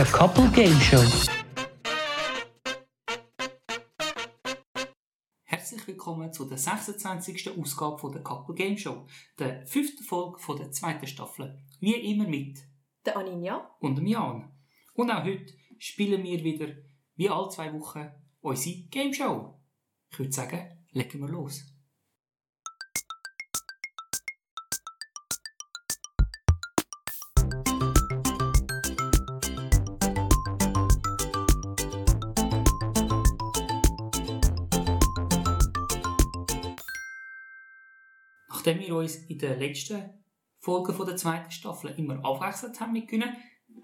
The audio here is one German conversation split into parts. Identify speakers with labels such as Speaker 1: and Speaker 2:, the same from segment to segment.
Speaker 1: Der Couple Game Show.
Speaker 2: Herzlich willkommen zu der 26. Ausgabe von der Couple Game Show, der fünften Folge von der zweiten Staffel. Wie immer mit
Speaker 3: Der Aninja.
Speaker 2: und dem Jan. Und auch heute spielen wir wieder, wie alle zwei Wochen, unsere Game Show. Ich würde sagen, legen wir los. Nachdem wir uns in den letzten Folgen von der zweiten Staffel immer abwechselnd haben mit Gewinnen,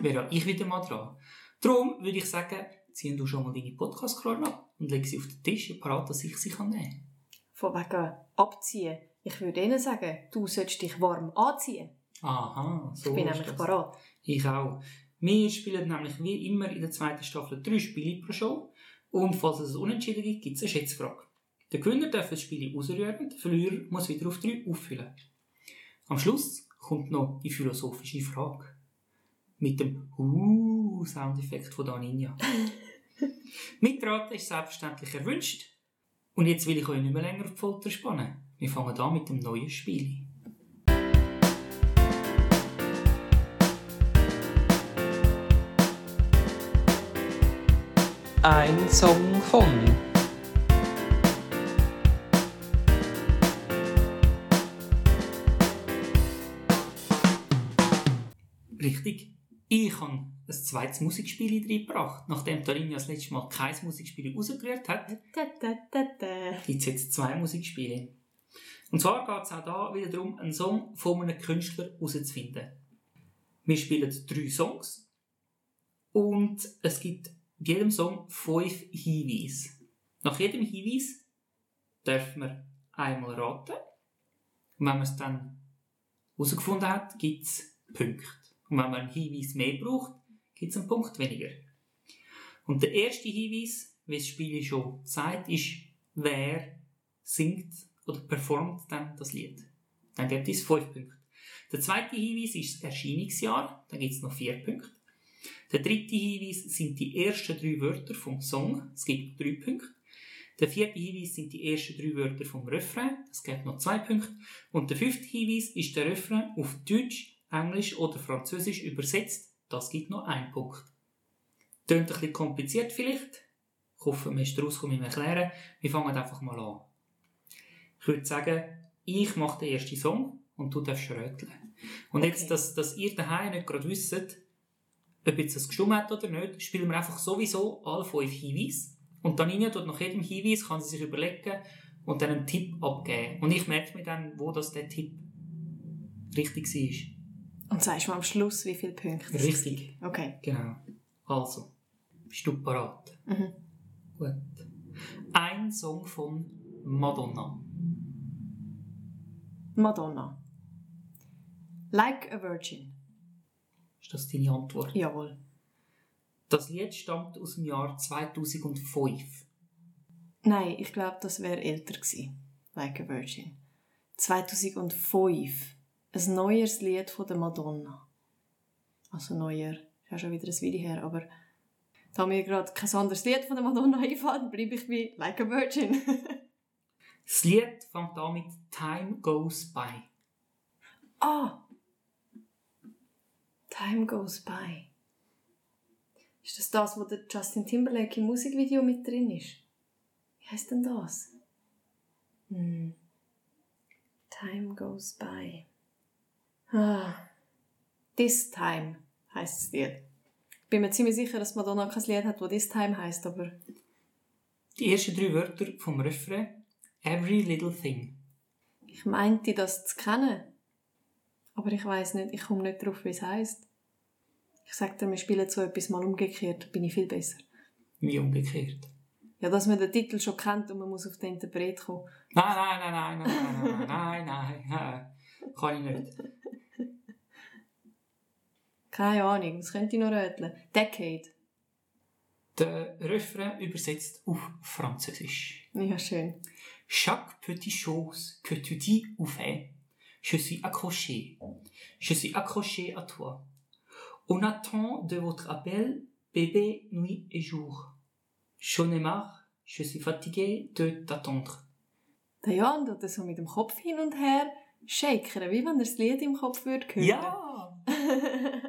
Speaker 2: wäre ich wieder mal dran. Darum würde ich sagen, ziehen du schon mal deine Podcast-Krone ab und leg sie auf den Tisch, parat, dass ich sie kann nehmen kann.
Speaker 3: Von wegen abziehen. Ich würde Ihnen sagen, du solltest dich warm anziehen.
Speaker 2: Aha, so
Speaker 3: Ich bin nämlich
Speaker 2: das.
Speaker 3: parat.
Speaker 2: Ich auch. Wir spielen nämlich wie immer in der zweiten Staffel drei Spiele pro Show. Und falls es Unentschieden gibt, gibt es eine Schätzfrage. Der Gewinner darf das Spiel ausrühren, der Verlierer muss wieder auf drei auffüllen. Am Schluss kommt noch die philosophische Frage. Mit dem Uh-Soundeffekt von Daninja. Mitraten ist selbstverständlich erwünscht. Und jetzt will ich euch nicht mehr länger auf die Folter spannen. Wir fangen an mit dem neuen Spiel.
Speaker 1: Ein Song von.
Speaker 2: Richtig. Ich habe ein zweites Musikspiel reingebracht. Nachdem Tarinja das letzte Mal kein Musikspiel rausgerührt hat, gibt es jetzt zwei Musikspiele. Und zwar geht es auch da wieder darum, einen Song von einem Künstler herauszufinden. Wir spielen drei Songs und es gibt in jedem Song fünf Hinweise. Nach jedem Hinweis darf man einmal raten. Und wenn man es dann herausgefunden hat, gibt es Punkte. Und wenn man einen Hinweis mehr braucht, gibt es einen Punkt weniger. Und der erste Hinweis, wie das Spiel schon sagt, ist, wer singt oder performt dann das Lied. Dann gibt es fünf Punkte. Der zweite Hinweis ist das Erscheinungsjahr, dann gibt es noch vier Punkte. Der dritte Hinweis sind die ersten drei Wörter vom Song, es gibt drei Punkte. Der vierte Hinweis sind die ersten drei Wörter vom Refrain, es gibt noch zwei Punkte. Und der fünfte Hinweis ist der Refrain auf Deutsch, Englisch oder Französisch übersetzt, das gibt noch einen Punkt. Tönt ein bisschen kompliziert vielleicht. Ich hoffe, man ist rausgekommen im Erklären. Wir fangen einfach mal an. Ich würde sagen, ich mache den ersten Song und du darfst röteln. Und
Speaker 3: Okay.
Speaker 2: jetzt, dass, dass ihr daheim nicht gerade wisst, ob jetzt das gestimmt hat oder nicht, spielen wir einfach sowieso alle fünf Hinweise. Und dann rein tut nach jedem Hinweis kann sie sich überlegen und dann einen Tipp abgeben. Und ich merke mir dann, wo das der Tipp richtig war.
Speaker 3: Und sagst du am Schluss, wie viele Punkte es
Speaker 2: Richtig.
Speaker 3: Okay.
Speaker 2: Genau. Also, bist du parat?
Speaker 3: Mhm.
Speaker 2: Gut. Ein Song von Madonna.
Speaker 3: Madonna. Like a Virgin.
Speaker 2: Ist das deine Antwort?
Speaker 3: Jawohl.
Speaker 2: Das Lied stammt aus dem Jahr 2005.
Speaker 3: Nein, ich glaube, das wäre älter gewesen. Like a Virgin. 2005. Ein neues Lied von der Madonna. Also neuer. Ist ja schon wieder ein Video her, aber da mir gerade kein anderes Lied von der Madonna einfällt, bleibe ich bei Like a Virgin.
Speaker 2: Das Lied fängt an mit Time Goes By.
Speaker 3: ah! Time goes by. Ist das das, wo der Justin Timberlake im Musikvideo mit drin ist? Wie heißt denn das? Hm. Time goes by. Ah. This time heißt das Lied. Ich bin mir ziemlich sicher, dass Madonna kein Lied hat, das This time heißt, aber
Speaker 2: Die ersten drei Wörter vom Refrain Every Little Thing.
Speaker 3: ich meinte, das zu kennen. Aber ich weiß nicht, ich komme nicht drauf, wie es heißt. Ich sag dir, wir spielen so etwas mal umgekehrt, bin ich viel besser.
Speaker 2: Wie umgekehrt.
Speaker 3: Ja, dass man den Titel schon kennt und man muss auf den Interpret kommen.
Speaker 2: Nein, nein, nein, nein, nein, nein, nein, nein, nein. Kann ich nicht.
Speaker 3: Keine Ahnung, was könnte ich noch röteln? Decade.
Speaker 2: Der Refrain übersetzt auf Französisch.
Speaker 3: Ja, schön.
Speaker 2: Chaque petite chose que tu dis ou fais, je suis accroché. Je suis accroché à toi. On attend de votre appel, bébé, nuit et jour. J'en ai marre, je suis fatigué de t'attendre.
Speaker 3: Der Jan tut so mit dem Kopf hin und her shakern, wie wenn er das Lied im Kopf würde hören.
Speaker 2: Ja!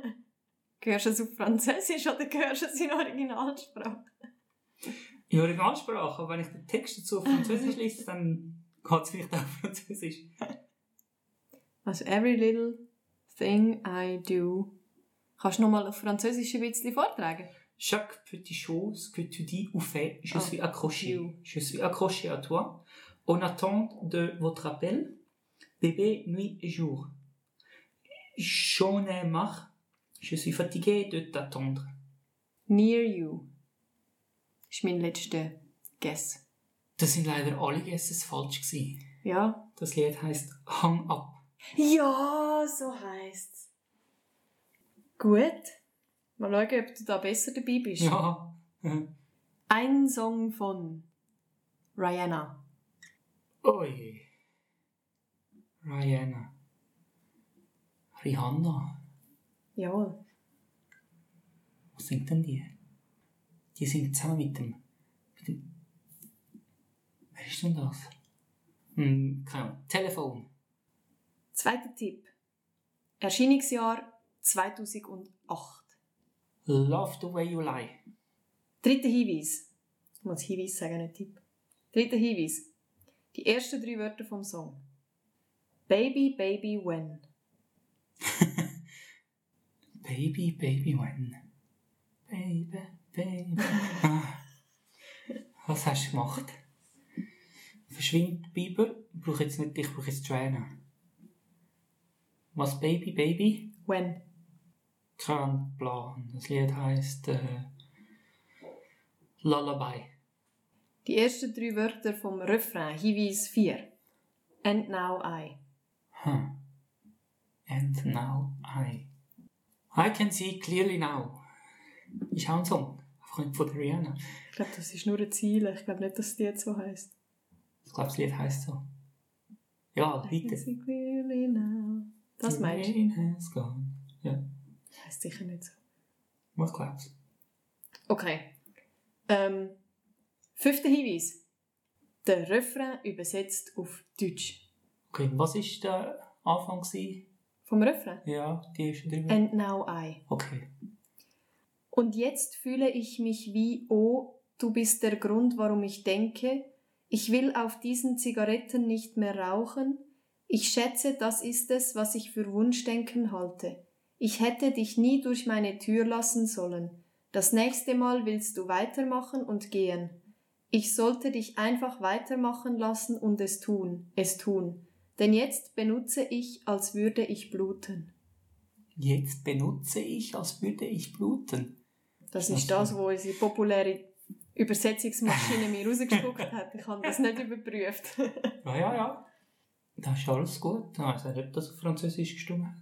Speaker 3: Hörst du es auf Französisch oder hörst du es in Originalsprache?
Speaker 2: In Originalsprache, aber wenn ich den Text dazu auf Französisch lese, dann geht es vielleicht auch auf Französisch.
Speaker 3: Also, every little thing I do. Kannst du nochmal auf Französisch ein bisschen vortragen?
Speaker 2: Chaque petite chose que tu dis ou fais, je
Speaker 3: Ah,
Speaker 2: suis accroché.
Speaker 3: you.
Speaker 2: Je suis accroché à toi. On attend de votre appel, bébé, nuit et jour. J'en ai marre, je suis fatigué de t'attendre.
Speaker 3: Near you. Ist mein letzter Guess.
Speaker 2: Das sind leider alle Guesses falsch gewesen.
Speaker 3: Ja?
Speaker 2: Das Lied heißt Hang Up.
Speaker 3: Ja, so heisst's. Gut. Mal schauen, ob du da besser dabei bist.
Speaker 2: Ja.
Speaker 3: Ein Song von Rihanna.
Speaker 2: Oi. Rihanna. Rihanna.
Speaker 3: Jawohl.
Speaker 2: Was singt denn die? Die singt zusammen mit dem. Mit dem Wer ist denn das? Hm, keine Ahnung. Telefon.
Speaker 3: Zweiter Tipp. Erscheinungsjahr 2008.
Speaker 2: Love the way you lie.
Speaker 3: Dritter Hinweis. Ich muss Hinweis sagen, nicht Tipp. Dritter Hinweis. Die ersten drei Wörter vom Song. Baby, baby, when.
Speaker 2: Baby, baby, when. Baby, baby. Ah. Was hast du gemacht? Verschwind, Biber. Ich brauche jetzt nicht dich, ich brauche jetzt Joanna. Was, Baby, Baby?
Speaker 3: When.
Speaker 2: Kein Plan. Das Lied heisst äh, Lullaby.
Speaker 3: Die ersten drei Wörter vom Refrain. Hinweis 4. And now I.
Speaker 2: Huh. And now I. I can see clearly now. Ist auch ein Song. Einfach nicht von der Rihanna.
Speaker 3: Ich glaube, das ist nur ein Ziel. Ich glaube nicht, dass es jetzt so heisst.
Speaker 2: Ich glaube, das Lied heisst so. Ja,
Speaker 3: I can
Speaker 2: weiter.
Speaker 3: see clearly now. Das meinst du?
Speaker 2: Ja,
Speaker 3: Das heisst sicher nicht so.
Speaker 2: was glaubst
Speaker 3: Okay. Ähm, fünfter Hinweis. Der Refrain übersetzt auf Deutsch.
Speaker 2: Okay, was war der Anfang? Gewesen?
Speaker 3: Vom Refrain.
Speaker 2: Ja, die ersten drei.
Speaker 3: And now I.
Speaker 2: Okay.
Speaker 3: Und jetzt fühle ich mich wie, oh, du bist der Grund, warum ich denke, ich will auf diesen Zigaretten nicht mehr rauchen, ich schätze, das ist es, was ich für Wunschdenken halte. Ich hätte dich nie durch meine Tür lassen sollen. Das nächste Mal willst du weitermachen und gehen. Ich sollte dich einfach weitermachen lassen und es tun, es tun. Denn jetzt benutze ich, als würde ich bluten.
Speaker 2: Jetzt benutze ich, als würde ich bluten.
Speaker 3: Das ist das, was unsere populäre Übersetzungsmaschine mir rausgespuckt hat. Ich habe das nicht überprüft.
Speaker 2: Ja, ja, ja. Das ist alles gut. Ich weiß nicht, ob das auf Französisch gestimmt hat.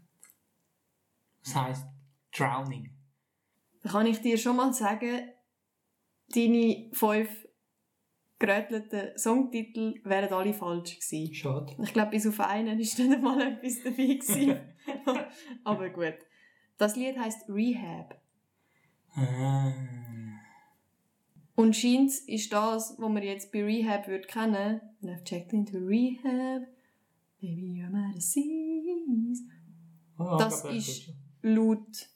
Speaker 2: Das heisst Drowning.
Speaker 3: da kann ich dir schon mal sagen, deine fünf gerätselten Songtitel wären alle falsch gewesen.
Speaker 2: Schade.
Speaker 3: Ich glaube, bis auf einen ist nicht einmal etwas dabei gewesen. Aber gut. Das Lied heißt Rehab.
Speaker 2: Ah.
Speaker 3: Und scheint ist das, was wir jetzt bei Rehab würde kennen. And I've checked into Rehab. Baby, you're my disease.
Speaker 2: Ah,
Speaker 3: Das ist- Laut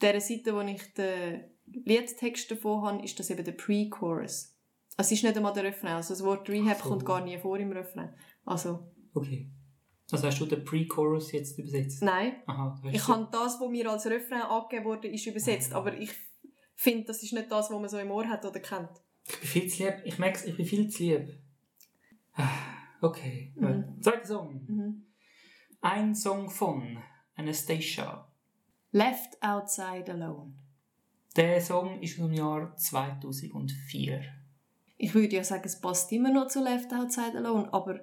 Speaker 3: der Seite, wo ich den Liedtext davon habe, ist das eben der Pre-Chorus. Es ist nicht einmal der Refrain. Also das Wort Rehab
Speaker 2: So.
Speaker 3: kommt gar nie vor im Refrain. Also,
Speaker 2: Okay. Also hast du den Pre-Chorus jetzt übersetzt?
Speaker 3: nein.
Speaker 2: Aha,
Speaker 3: Ich habe das, was mir als Refrain angegeben wurde, ist übersetzt. Aber ich finde, das ist nicht das, was man so im Ohr hat oder kennt.
Speaker 2: Ich bin viel zu lieb. Ich merke ich bin viel zu lieb. Ah, Okay.
Speaker 3: Mhm.
Speaker 2: Zweiter Song.
Speaker 3: Mhm.
Speaker 2: Ein Song von Anastasia.
Speaker 3: Left Outside Alone.
Speaker 2: Der Song ist aus dem Jahr 2004.
Speaker 3: Ich würde ja sagen, es passt immer noch zu Left Outside Alone, aber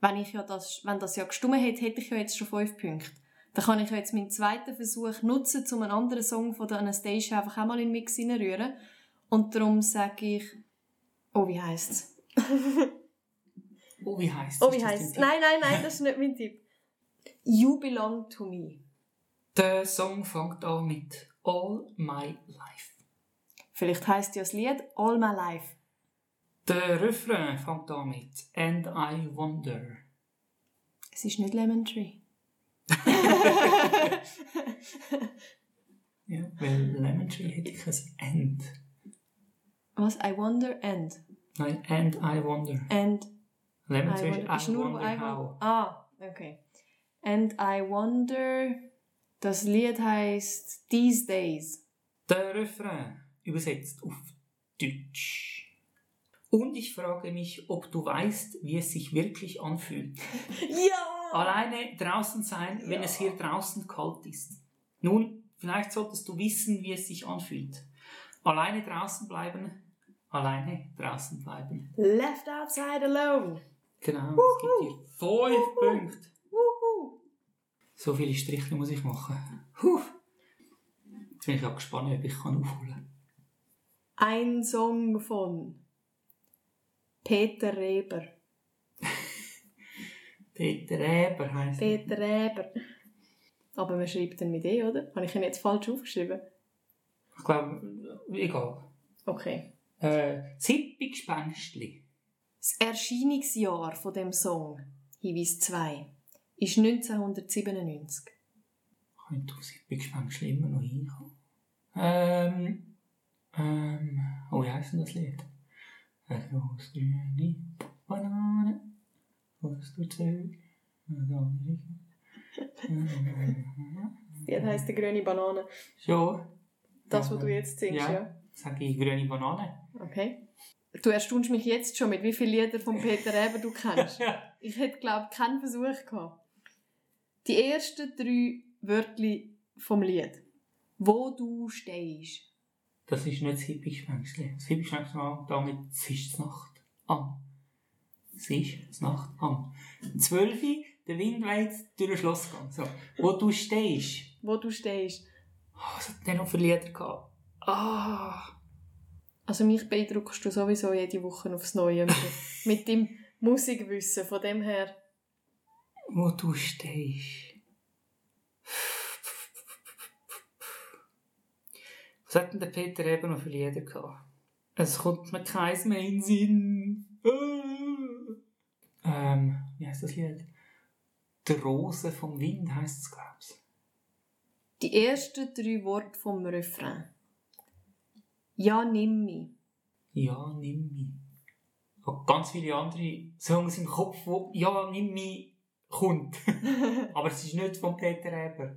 Speaker 3: wenn, ich ja das, wenn das ja gestummen hätte, hätte ich ja jetzt schon fünf Punkte. Dann kann ich ja jetzt meinen zweiten Versuch nutzen, um einen anderen Song von der Anastasia einfach auch mal in den Mix reinrühren. Und darum sage ich, oh, wie heisst's?
Speaker 2: Oh, wie heisst
Speaker 3: Oh, wie heisst's? Nein, nein, nein, das ist nicht mein Tipp. You Belong to Me.
Speaker 2: Der Song fängt an mit All My Life.
Speaker 3: Vielleicht heisst ja das Lied All My Life.
Speaker 2: Der Refrain fängt an mit And I Wonder.
Speaker 3: Es ist nicht Lemon Tree.
Speaker 2: Ja, weil Lemon Tree hätte ich ein And.
Speaker 3: Was? I wonder and.
Speaker 2: Nein, And I Wonder.
Speaker 3: And
Speaker 2: Lemon
Speaker 3: I
Speaker 2: Tree
Speaker 3: wonder.
Speaker 2: ist I
Speaker 3: nur
Speaker 2: Wonder
Speaker 3: I
Speaker 2: How.
Speaker 3: Ah, okay. And I wonder. Das Lied heißt These Days.
Speaker 2: Der Refrain übersetzt auf Deutsch. Und ich frage mich, ob du weißt, wie es sich wirklich anfühlt.
Speaker 3: Ja!
Speaker 2: Alleine draußen sein, wenn es hier draußen kalt ist. Nun, vielleicht solltest du wissen, wie es sich anfühlt. Alleine draußen bleiben, alleine draußen bleiben.
Speaker 3: Left outside alone.
Speaker 2: Genau, es gibt hier fünf Punkte.
Speaker 3: Wuhu.
Speaker 2: So viele Striche muss ich machen. Puh. Jetzt bin ich auch gespannt, ob ich kann aufholen kann.
Speaker 3: Ein Song von Peter Reber.
Speaker 2: Peter Eber heisst er.
Speaker 3: Peter Reber. Aber man schreibt ihn mit E, oder? Habe ich ihn jetzt falsch aufgeschrieben?
Speaker 2: Ich glaube, egal.
Speaker 3: Okay.
Speaker 2: Äh, Zippig-Spenstli.
Speaker 3: Das Erscheinungsjahr von dem Song, Hinweis 2, ist 1997.
Speaker 2: Könnte auf Zippig-Spenstli immer noch hinkommen. Ähm, ähm, oh, wie heisst denn das Lied? Banane. Was du zählst.
Speaker 3: Wie heißt die grüne Banane?
Speaker 2: Schon.
Speaker 3: Das, was du jetzt singst, ja.
Speaker 2: Ja. Sag ich grüne Banane.
Speaker 3: Okay. Du erstaunst mich jetzt schon, mit wie vielen Liedern von Peter Reber du kennst.
Speaker 2: Ja.
Speaker 3: Ich hätte, glaube ich, keinen Versuch gehabt. Die ersten drei Wörter vom Lied. Wo du stehst.
Speaker 2: Das ist nicht das Hippie-Schwänzli. Das Hippie-Schwänzli fängt an mit «Es ist Nacht an». Es ist Nacht an. 12 Uhr, der Wind weht durch den Schlossgang. So. Wo du stehst.
Speaker 3: Wo du stehst.
Speaker 2: Oh, was hat der noch für Lieder gehabt? Ah.
Speaker 3: Also mich beeindruckst du sowieso jede Woche aufs Neue mit, mit dem Musikwissen. Von dem her.
Speaker 2: Wo du stehst. Was hat denn der Peter eben noch für Lieder gehabt? Es kommt mir keins mehr in den Sinn. Ah. Ähm, wie heißt das Lied? Die Rose vom Wind heisst es, glaube ich.
Speaker 3: Die ersten drei Worte vom Refrain. Ja, nimm mich.
Speaker 2: Ja, nimm mich. Ich habe ganz viele andere Songs im Kopf, wo Ja, nimm mich kommt. Aber es ist nicht von Peter Eber.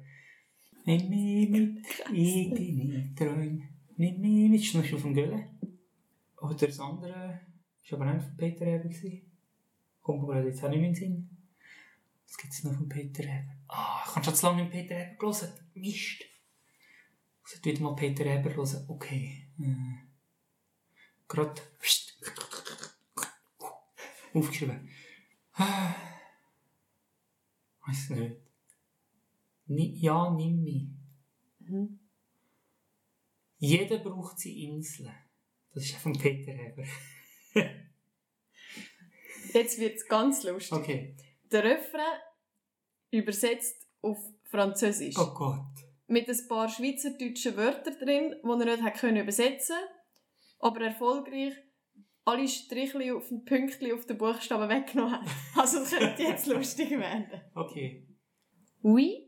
Speaker 2: Nimm mich mit in deine Träume. Nimm mich mit. Ist noch schon vom Gölle. Oder das andere war aber nicht von Peter Eber. Kommt mir gerade jetzt auch nicht mehr in den Sinn. Was gibt es noch von Peter Eber? Ah, ich habe schon zu lange mit Peter Eber gelesen. Mist. Ich sollte wieder mal Peter Eber hören. Okay. Äh, gerade aufgeschrieben. Ah. Weiß nicht. Ja, nimm mich.
Speaker 3: Mhm.
Speaker 2: Jeder braucht seine Insel. Das ist ja von Peter Heber.
Speaker 3: Jetzt wird es ganz lustig.
Speaker 2: Okay.
Speaker 3: Der Refrain übersetzt auf Französisch.
Speaker 2: Oh Gott.
Speaker 3: Mit ein paar schweizerdeutschen Wörtern drin, die er nicht können übersetzen aber erfolgreich alle Strichli auf den Pünktli auf den Buchstaben weggenommen hat. Also es könnte jetzt lustig werden.
Speaker 2: Okay.
Speaker 3: Oui,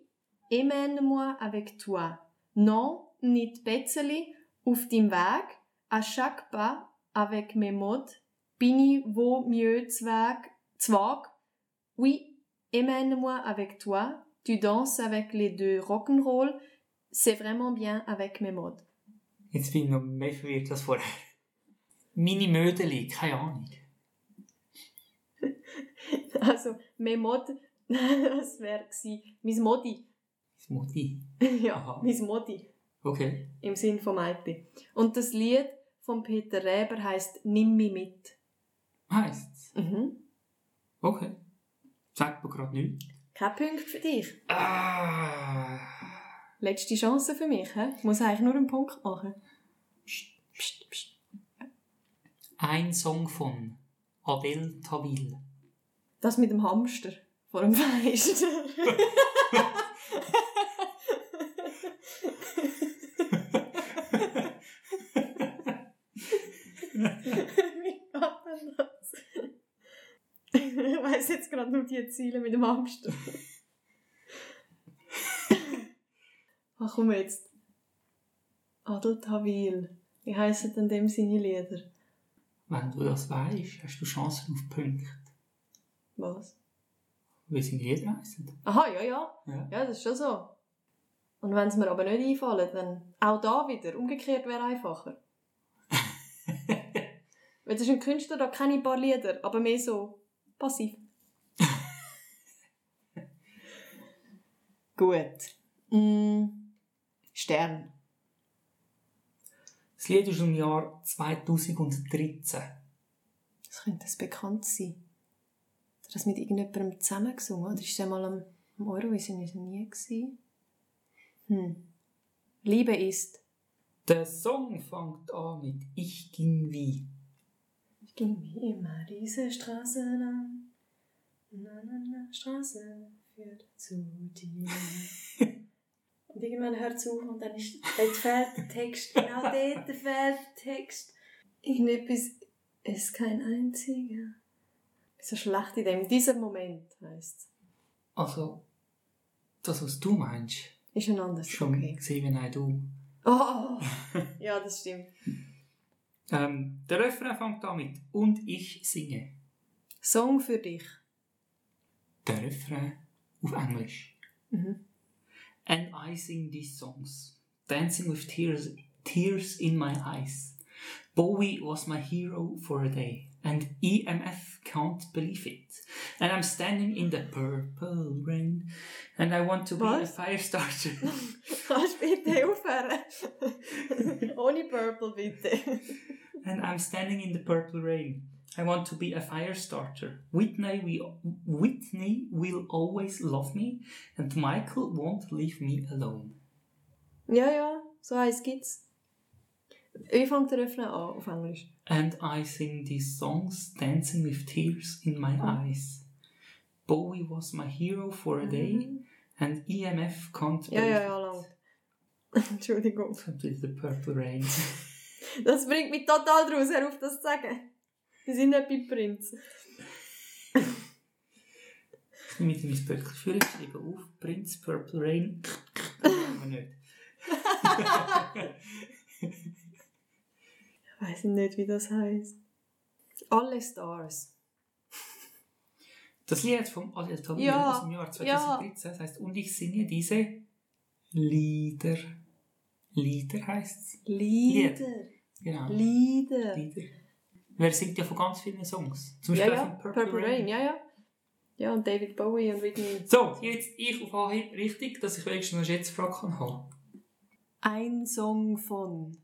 Speaker 3: emmène-moi avec toi. Non, nicht Betzeli, auf deinem Weg, à chaque pas, avec mes modes, bin ich wo mieux Zweig, Zwag. Oui, emmène-moi avec toi, tu danses avec les deux rock'n'roll, c'est vraiment bien avec mes modes.
Speaker 2: Jetzt bin ich noch mehr verwirrt als vorher. Meine Mödeli, keine Ahnung.
Speaker 3: Also, mes modes, das wäre gewesen, mein Modi.
Speaker 2: Das Mutti.
Speaker 3: ja,
Speaker 2: Aha.
Speaker 3: mein Modi.
Speaker 2: Okay.
Speaker 3: Im Sinn von Meiti. Und das Lied von Peter Reber heißt Nimm mich mit.
Speaker 2: Heisst's.
Speaker 3: Mhm.
Speaker 2: Okay. Sagt mir gerade nichts.
Speaker 3: Kein Punkt für dich.
Speaker 2: Ah.
Speaker 3: Letzte Chance für mich. He? Ich muss eigentlich nur einen Punkt machen.
Speaker 2: Psst, psst, psst. Ein Song von Adele Tawil.
Speaker 3: Das mit dem Hamster vor dem Fleisch. gerade nur die Ziele mit dem Hamster. Ach komm jetzt. Adel Tawil. Wie heissen denn dem seine Lieder?
Speaker 2: Wenn du das weißt, hast du Chancen auf Punkte.
Speaker 3: Was?
Speaker 2: Wie seine Lieder heissen.
Speaker 3: Aha, ja, ja.
Speaker 2: Ja.
Speaker 3: Ja, das ist schon so. Und wenn es mir aber nicht einfallen, dann auch da wieder. Umgekehrt wäre einfacher. Weil das ist ein Künstler, der keine paar Lieder, aber mehr so passiv. Gut. Mm. Stern.
Speaker 2: Das Lied ist im Jahr 2013.
Speaker 3: Das könnte es bekannt sein. Hat das mit irgendjemandem zusammen gesungen? Oder ist er mal am, am Eurovision ist nie gewesen? Hm. Liebe ist.
Speaker 2: Der Song fängt an mit Ich ging wie.
Speaker 3: Ich ging wie immer diese Straße lang. Na, na, na, Straße führt zu dir. und irgendwann hört es auf und dann ist, dort fehlt der Text. Genau dort fehlt der Text. Irgendetwas ist kein einziger. So schlecht in dem. Dieser Moment heisst es.
Speaker 2: Also, das, was du meinst,
Speaker 3: Ist ein anderes.
Speaker 2: schon
Speaker 3: Okay.
Speaker 2: gesehen, wie nein, du.
Speaker 3: Oh! ja, das stimmt.
Speaker 2: Ähm, der Refrain fängt an mit Und ich singe.
Speaker 3: Song für dich.
Speaker 2: Der Refrain auf Englisch.
Speaker 3: Mhm.
Speaker 2: And I sing these songs, dancing with tears, tears in my eyes. Bowie was my hero for a day, and EMF can't believe it. And I'm standing in the purple rain, and I want to be
Speaker 3: Was?
Speaker 2: a fire starter.
Speaker 3: Kannst bitte aufhören? Ohne Purple, bitte.
Speaker 2: and I'm standing in the purple rain. I want to be a fire starter. Whitney, we, Whitney will always love me, and Michael won't leave me alone.
Speaker 3: Ja, ja, so eins gibt's. Wie fängt der Refrain an auf Englisch?
Speaker 2: And I sing these songs, dancing with tears in my oh. eyes. Bowie was my hero for a day, mm-hmm. and EMF can't
Speaker 3: Ja, ja, ja, lang. Entschuldigung.
Speaker 2: With the purple rain.
Speaker 3: Das bringt mich total draus, hör auf das zu sagen. Wir sind nicht bei Prinz.
Speaker 2: Ich nehme mein Böckchen für ich schreibe auf. Prince Purple Rain. Machen wir nicht.
Speaker 3: Ich weiß nicht, wie das heisst. Alle Stars.
Speaker 2: Das Lied vom Adel Tawil
Speaker 3: Ja,
Speaker 2: aus dem Jahr 2013 das heißt Und ich singe diese Lieder. Lieder heisst es.
Speaker 3: Lieder.
Speaker 2: Genau.
Speaker 3: Lieder.
Speaker 2: Lieder. Wer singt ja von ganz vielen Songs. Zum
Speaker 3: Ja,
Speaker 2: Beispiel
Speaker 3: ja,
Speaker 2: auch von
Speaker 3: Purple, Rain, ja, ja. Ja, und David Bowie und Whitney.
Speaker 2: So, jetzt ich auf Anhieb richtig, dass ich wenigstens eine Schätzfrage kann haben.
Speaker 3: Ein Song von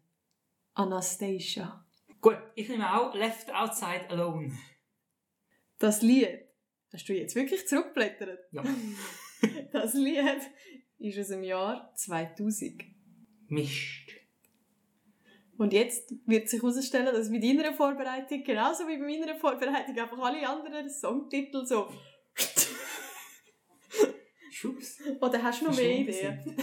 Speaker 3: Anastasia.
Speaker 2: Gut, ich nehme auch Left Outside Alone.
Speaker 3: Das Lied. Hast du jetzt wirklich zurückgeblättert?
Speaker 2: Ja.
Speaker 3: Das Lied ist aus dem Jahr 2000.
Speaker 2: Mist.
Speaker 3: Und jetzt wird sich herausstellen, dass bei deiner Vorbereitung, genauso wie bei meiner Vorbereitung, einfach alle anderen Songtitel so.
Speaker 2: Schubs.
Speaker 3: Oder hast du noch mehr Ideen?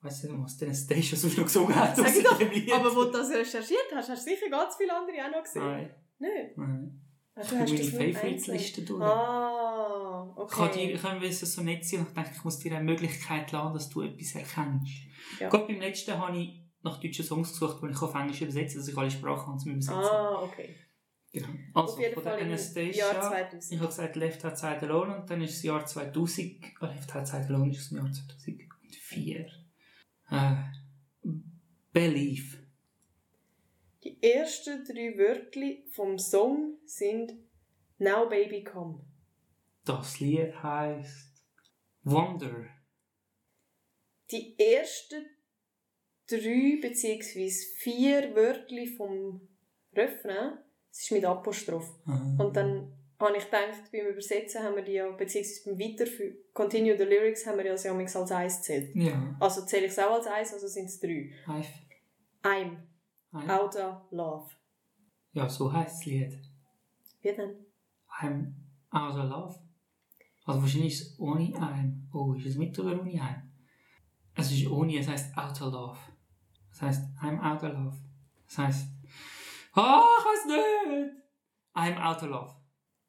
Speaker 2: Weißt du, was denn Station sonst noch gesungen hat?
Speaker 3: Sag ich doch. Aber wo du das recherchiert hast, hast du sicher ganz viele andere auch noch gesehen.
Speaker 2: Nein.
Speaker 3: Nicht?
Speaker 2: Nein.
Speaker 3: Ach,
Speaker 2: Ich
Speaker 3: du
Speaker 2: habe
Speaker 3: hast
Speaker 2: meine Favorites-Liste durch.
Speaker 3: Ah,
Speaker 2: Ich kann dir,
Speaker 3: okay.
Speaker 2: ich kann wissen, so nett sein und ich denke, ich muss dir eine Möglichkeit lassen, dass du etwas erkennst.
Speaker 3: Ja.
Speaker 2: Gut, beim letzten habe ich nach deutschen Songs gesucht, die ich auf Englisch übersetze, dass ich alle Sprachen kann zum Übersetzen.
Speaker 3: Ah, okay.
Speaker 2: Genau. Also,
Speaker 3: Auf jeden
Speaker 2: von der
Speaker 3: Fall
Speaker 2: Anastasia,
Speaker 3: Jahr 2000.
Speaker 2: ich habe gesagt Left Outside Alone und dann ist das Jahr 2000, oh, Left Outside Alone ist das Jahr 2004. Äh, Believe.
Speaker 3: Die ersten drei Wörter vom Song sind Now Baby Come.
Speaker 2: Das Lied heißt Wonder.
Speaker 3: Die ersten drei bzw. vier Wörter vom Refrain, das ist mit Apostroph. Und dann habe ich gedacht, beim Übersetzen haben wir die ja, beziehungsweise beim Weiterführen, Continue the Lyrics, haben wir ja manchmal als eins gezählt.
Speaker 2: Ja.
Speaker 3: Also zähle ich es auch als eins, also sind es drei.
Speaker 2: I've,
Speaker 3: I'm
Speaker 2: I'm,
Speaker 3: out of love.
Speaker 2: ja, so heißt das Lied.
Speaker 3: Wie denn?
Speaker 2: I'm out of love. Also wahrscheinlich ist es ohne I'm. Oh, ist es mit oder ohne I'm? Es ist ohne, es heißt out of love. Das heißt, I'm out of love. Das heißt, ah, ich weiß nicht. I'm out of love.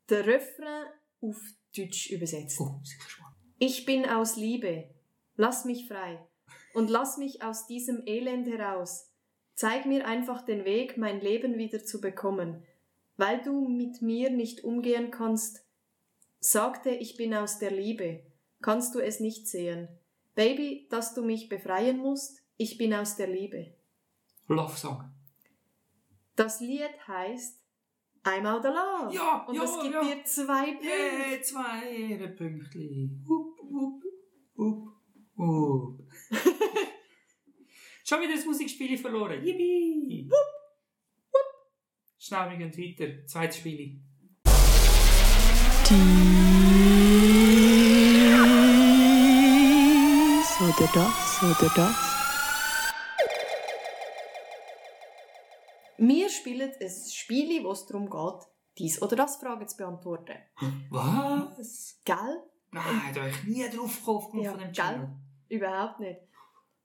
Speaker 3: Der Refrain auf Deutsch übersetzt.
Speaker 2: Oh, sicher spannend.
Speaker 3: Ich bin aus Liebe. Lass mich frei. Und lass mich aus diesem Elend heraus. Zeig mir einfach den Weg, mein Leben wieder zu bekommen. Weil du mit mir nicht umgehen kannst, sagte ich bin aus der Liebe. Kannst du es nicht sehen? Baby, dass du mich befreien musst, ich bin aus der Liebe.
Speaker 2: Love Song.
Speaker 3: Das Lied heißt I'm out of love.
Speaker 2: Ja,
Speaker 3: Und
Speaker 2: ja,
Speaker 3: es gibt
Speaker 2: ja.
Speaker 3: dir zwei Punkte.
Speaker 2: Yeah, zwei Ehrenpünktchen. Hup, hup, hup, hup. Schon wieder das Musikspiel verloren. Yippie! Wupp, wupp. Schnell, wir gehen weiter. Zweites Spiel.
Speaker 1: Dies oder das oder das.
Speaker 3: Spielen ein Spiel, wo es darum geht, dies oder das Fragen zu beantworten.
Speaker 2: Was?
Speaker 3: Gell?
Speaker 2: Nein, da wäre ich nie drauf gekommen
Speaker 3: Ja,
Speaker 2: von dem
Speaker 3: gell?
Speaker 2: Channel.
Speaker 3: Überhaupt nicht.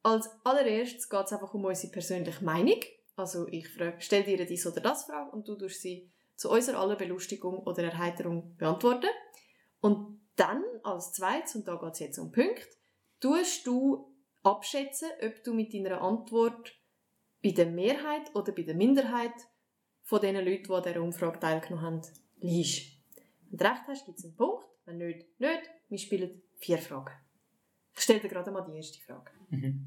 Speaker 3: Als allererstes geht es einfach um unsere persönliche Meinung. Also ich frage, stell dir dies oder das Frage und du tust sie zu unserer aller Belustigung oder Erheiterung beantworten. Und dann als zweites, und da geht es jetzt um Punkte, tust du abschätzen, ob du mit deiner Antwort bei der Mehrheit oder bei der Minderheit von den Leuten, die an dieser Umfrage teilgenommen haben, liegst. Wenn du recht hast, gibt es einen Punkt. Wenn nicht, nicht. Wir spielen vier Fragen. Ich stelle dir gerade mal die erste Frage.
Speaker 2: Mhm.